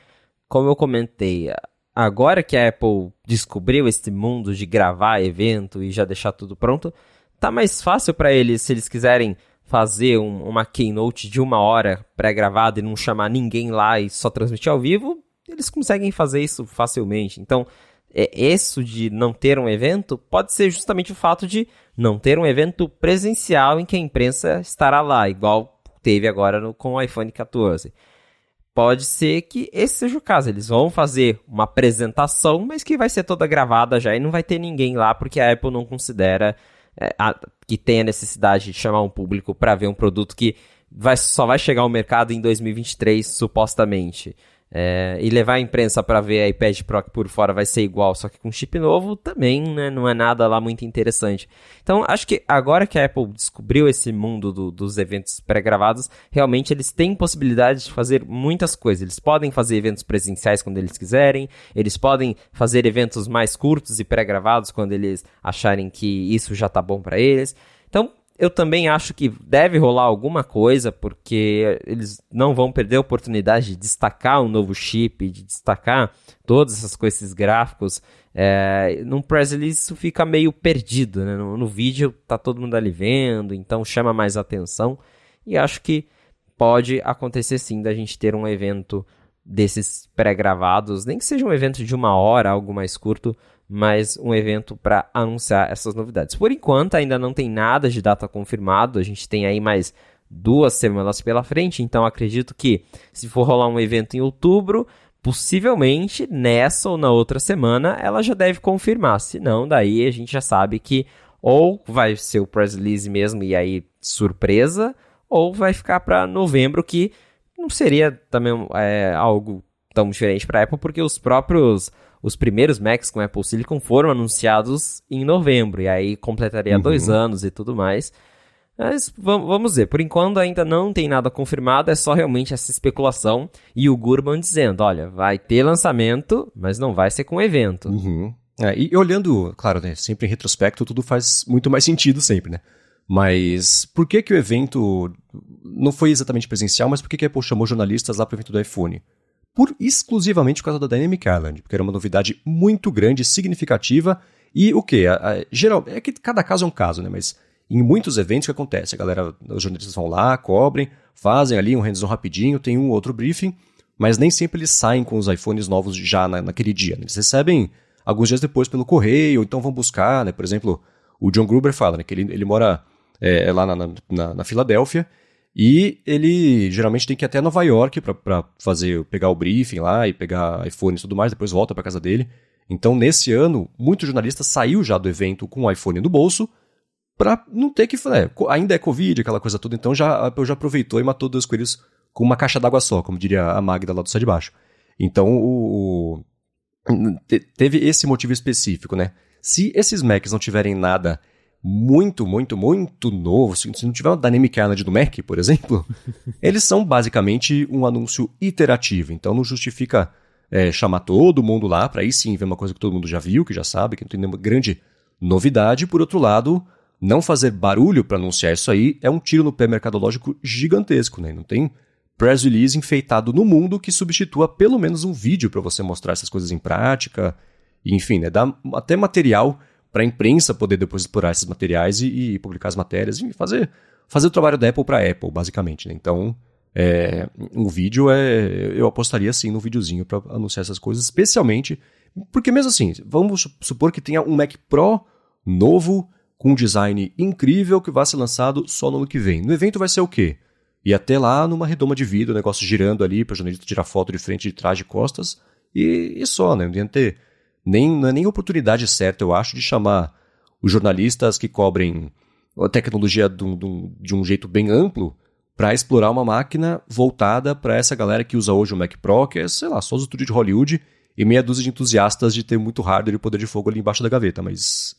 Como eu comentei, agora que a Apple descobriu esse mundo de gravar evento e já deixar tudo pronto, tá mais fácil para eles, se eles quiserem fazer um, uma keynote de uma hora pré-gravada e não chamar ninguém lá e só transmitir ao vivo, eles conseguem fazer isso facilmente. Então, é, isso de não ter um evento pode ser justamente o fato de não ter um evento presencial em que a imprensa estará lá, igual teve agora no, com o iPhone 14. Pode ser que esse seja o caso. Eles vão fazer uma apresentação, mas que vai ser toda gravada já e não vai ter ninguém lá, porque a Apple não considera é, a, que tem a necessidade de chamar um público para ver um produto que vai, só vai chegar ao mercado em 2023, supostamente. É, e levar a imprensa para ver iPad Pro por fora vai ser igual, só que com chip novo também né, não é nada lá muito interessante. Então acho que agora que a Apple descobriu esse mundo do, dos eventos pré-gravados, realmente eles têm possibilidade de fazer muitas coisas. Eles podem fazer eventos presenciais quando eles quiserem, eles podem fazer eventos mais curtos e pré-gravados quando eles acharem que isso já tá bom para eles. Então eu também acho que deve rolar alguma coisa, porque eles não vão perder a oportunidade de destacar um novo chip, de destacar todas essas coisas, esses gráficos. É, num press release isso fica meio perdido, né? No, no, vídeo tá todo mundo ali vendo, então chama mais atenção. E acho que pode acontecer sim da gente ter um evento desses pré-gravados, nem que seja um evento de uma hora, algo mais curto, mas um evento para anunciar essas novidades. Por enquanto, ainda não tem nada de data confirmado, a gente tem aí mais duas semanas pela frente, então acredito que se for rolar um evento em outubro, possivelmente nessa ou na outra semana ela já deve confirmar, se não, daí a gente já sabe que Ou vai ser o press release mesmo e aí surpresa, ou vai ficar para novembro, que não seria também é, algo tão diferente para Apple, porque os próprios os primeiros Macs com Apple Silicon foram anunciados em novembro, e aí completaria uhum. dois anos e tudo mais. Mas vamos ver, por enquanto ainda não tem nada confirmado, é só realmente essa especulação e o Gurman dizendo: olha, vai ter lançamento, mas não vai ser com evento. Uhum. É, e olhando, claro, né, sempre em retrospecto, tudo faz muito mais sentido sempre, né? Mas por que que o evento não foi exatamente presencial, mas por que que a Apple chamou jornalistas lá para o evento do iPhone? Por exclusivamente por causa da Dynamic Island, porque era uma novidade muito grande, significativa e o que? Geral, é que cada caso é um caso, né? Mas em muitos eventos que acontece, a galera, os jornalistas vão lá, cobrem, fazem ali um hands-on rapidinho, tem um ou outro briefing, mas nem sempre eles saem com os iPhones novos já na, naquele dia. Né? Eles recebem alguns dias depois pelo correio, então vão buscar, né? Por exemplo, o John Gruber fala né, que ele, ele mora é, lá na, na, na, Filadélfia e ele geralmente tem que ir até Nova York para fazer pegar o briefing lá e pegar iPhone e tudo mais, depois volta para casa dele. Então, nesse ano, muitos jornalistas saiu já do evento com o iPhone no bolso para não ter que. É, ainda é Covid, aquela coisa toda, então já, já aproveitou e matou dois coelhos com uma caixa d'água só, como diria a Magda lá do Sai de Baixo. Então, o, o, teve esse motivo específico, né? Se esses Macs não tiverem nada muito, muito, muito novo, se não tiver uma Dynamic Island do Mac, por exemplo, eles são basicamente um anúncio iterativo. Então não justifica é, chamar todo mundo lá para aí sim ver uma coisa que todo mundo já viu, que já sabe, que não tem nenhuma grande novidade. Por outro lado, não fazer barulho para anunciar isso aí é um tiro no pé mercadológico gigantesco, né? Não tem press release enfeitado no mundo que substitua pelo menos um vídeo para você mostrar essas coisas em prática. Enfim, né? Dá até material para a imprensa poder depois explorar esses materiais e, e, publicar as matérias e fazer, fazer o trabalho da Apple para Apple, basicamente. Né? Então, é, um vídeo é. Eu apostaria sim no videozinho para anunciar essas coisas, especialmente. Porque mesmo assim, vamos supor que tenha um Mac Pro novo com um design incrível que vai ser lançado só no ano que vem. No evento vai ser o quê? E até lá numa redoma de vidro, o negócio girando ali para o jornalista tirar foto de frente, de trás, de costas. E, e só, né? Não ia ter nem, não é nem oportunidade certa, eu acho, de chamar os jornalistas que cobrem a tecnologia de um, de um jeito bem amplo para explorar uma máquina voltada para essa galera que usa hoje o Mac Pro, que é, sei lá, só os estúdios de Hollywood e meia dúzia de entusiastas de ter muito hardware e poder de fogo ali embaixo da gaveta, mas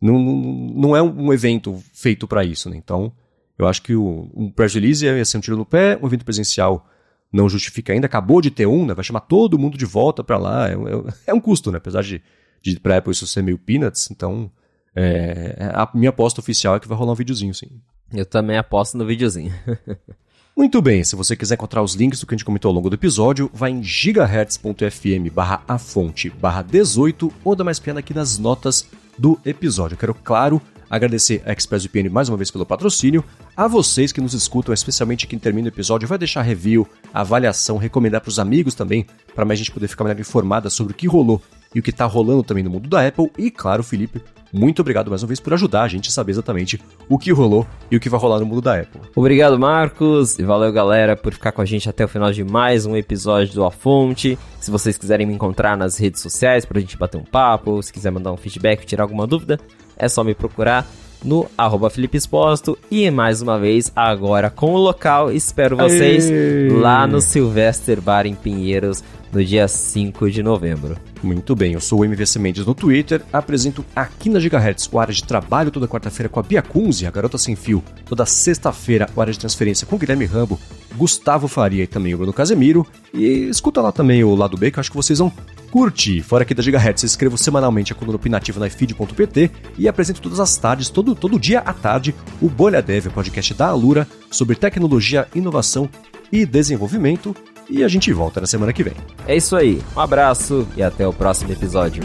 não, não é um evento feito para isso, né? Então, eu acho que o, um press release ia ser um tiro no pé, um evento presencial não justifica ainda, acabou de ter um, né? vai chamar todo mundo de volta para lá, é, é, é, um custo, né? apesar de, de para Apple isso ser meio peanuts, então é, a minha aposta oficial é que vai rolar um videozinho, sim. Eu também aposto no videozinho. Muito bem, se você quiser encontrar os links do que a gente comentou ao longo do episódio, vai em gigahertz.fm barra a fonte barra 18 ou dá mais pena aqui nas notas do episódio. Eu quero, claro, agradecer a ExpressVPN mais uma vez pelo patrocínio, a vocês que nos escutam, especialmente quem termina o episódio, vai deixar review, avaliação, recomendar para os amigos também, para mais gente poder ficar melhor informada sobre o que rolou e o que está rolando também no mundo da Apple. E claro, Felipe, muito obrigado mais uma vez por ajudar a gente a saber exatamente o que rolou e o que vai rolar no mundo da Apple. Obrigado, Marcos, e valeu, galera, por ficar com a gente até o final de mais um episódio do A Fonte. Se vocês quiserem me encontrar nas redes sociais para a gente bater um papo, se quiser mandar um feedback, tirar alguma dúvida, é só me procurar no arroba Felipe Exposto. E mais uma vez, agora com o local, espero vocês Aê. lá no Sylvester Bar em Pinheiros, no dia 5 de novembro. Muito bem, eu sou o MVC Mendes no Twitter, apresento aqui na Gigahertz o área de trabalho toda quarta-feira com a Bia Kunze, a garota sem fio, toda sexta-feira o área de transferência com o Guilherme Rambo, Gustavo Faria e também o Bruno Casemiro, e escuta lá também o lado B que eu acho que vocês vão curtir. Fora aqui da Gigahertz, escrevo semanalmente a coluna opinativa na feed.pt e apresento todas as tardes, todo, todo dia à tarde, o Bolha Dev, podcast da Alura, sobre tecnologia, inovação e desenvolvimento. E a gente volta na semana que vem. É isso aí. Um abraço e até o próximo episódio.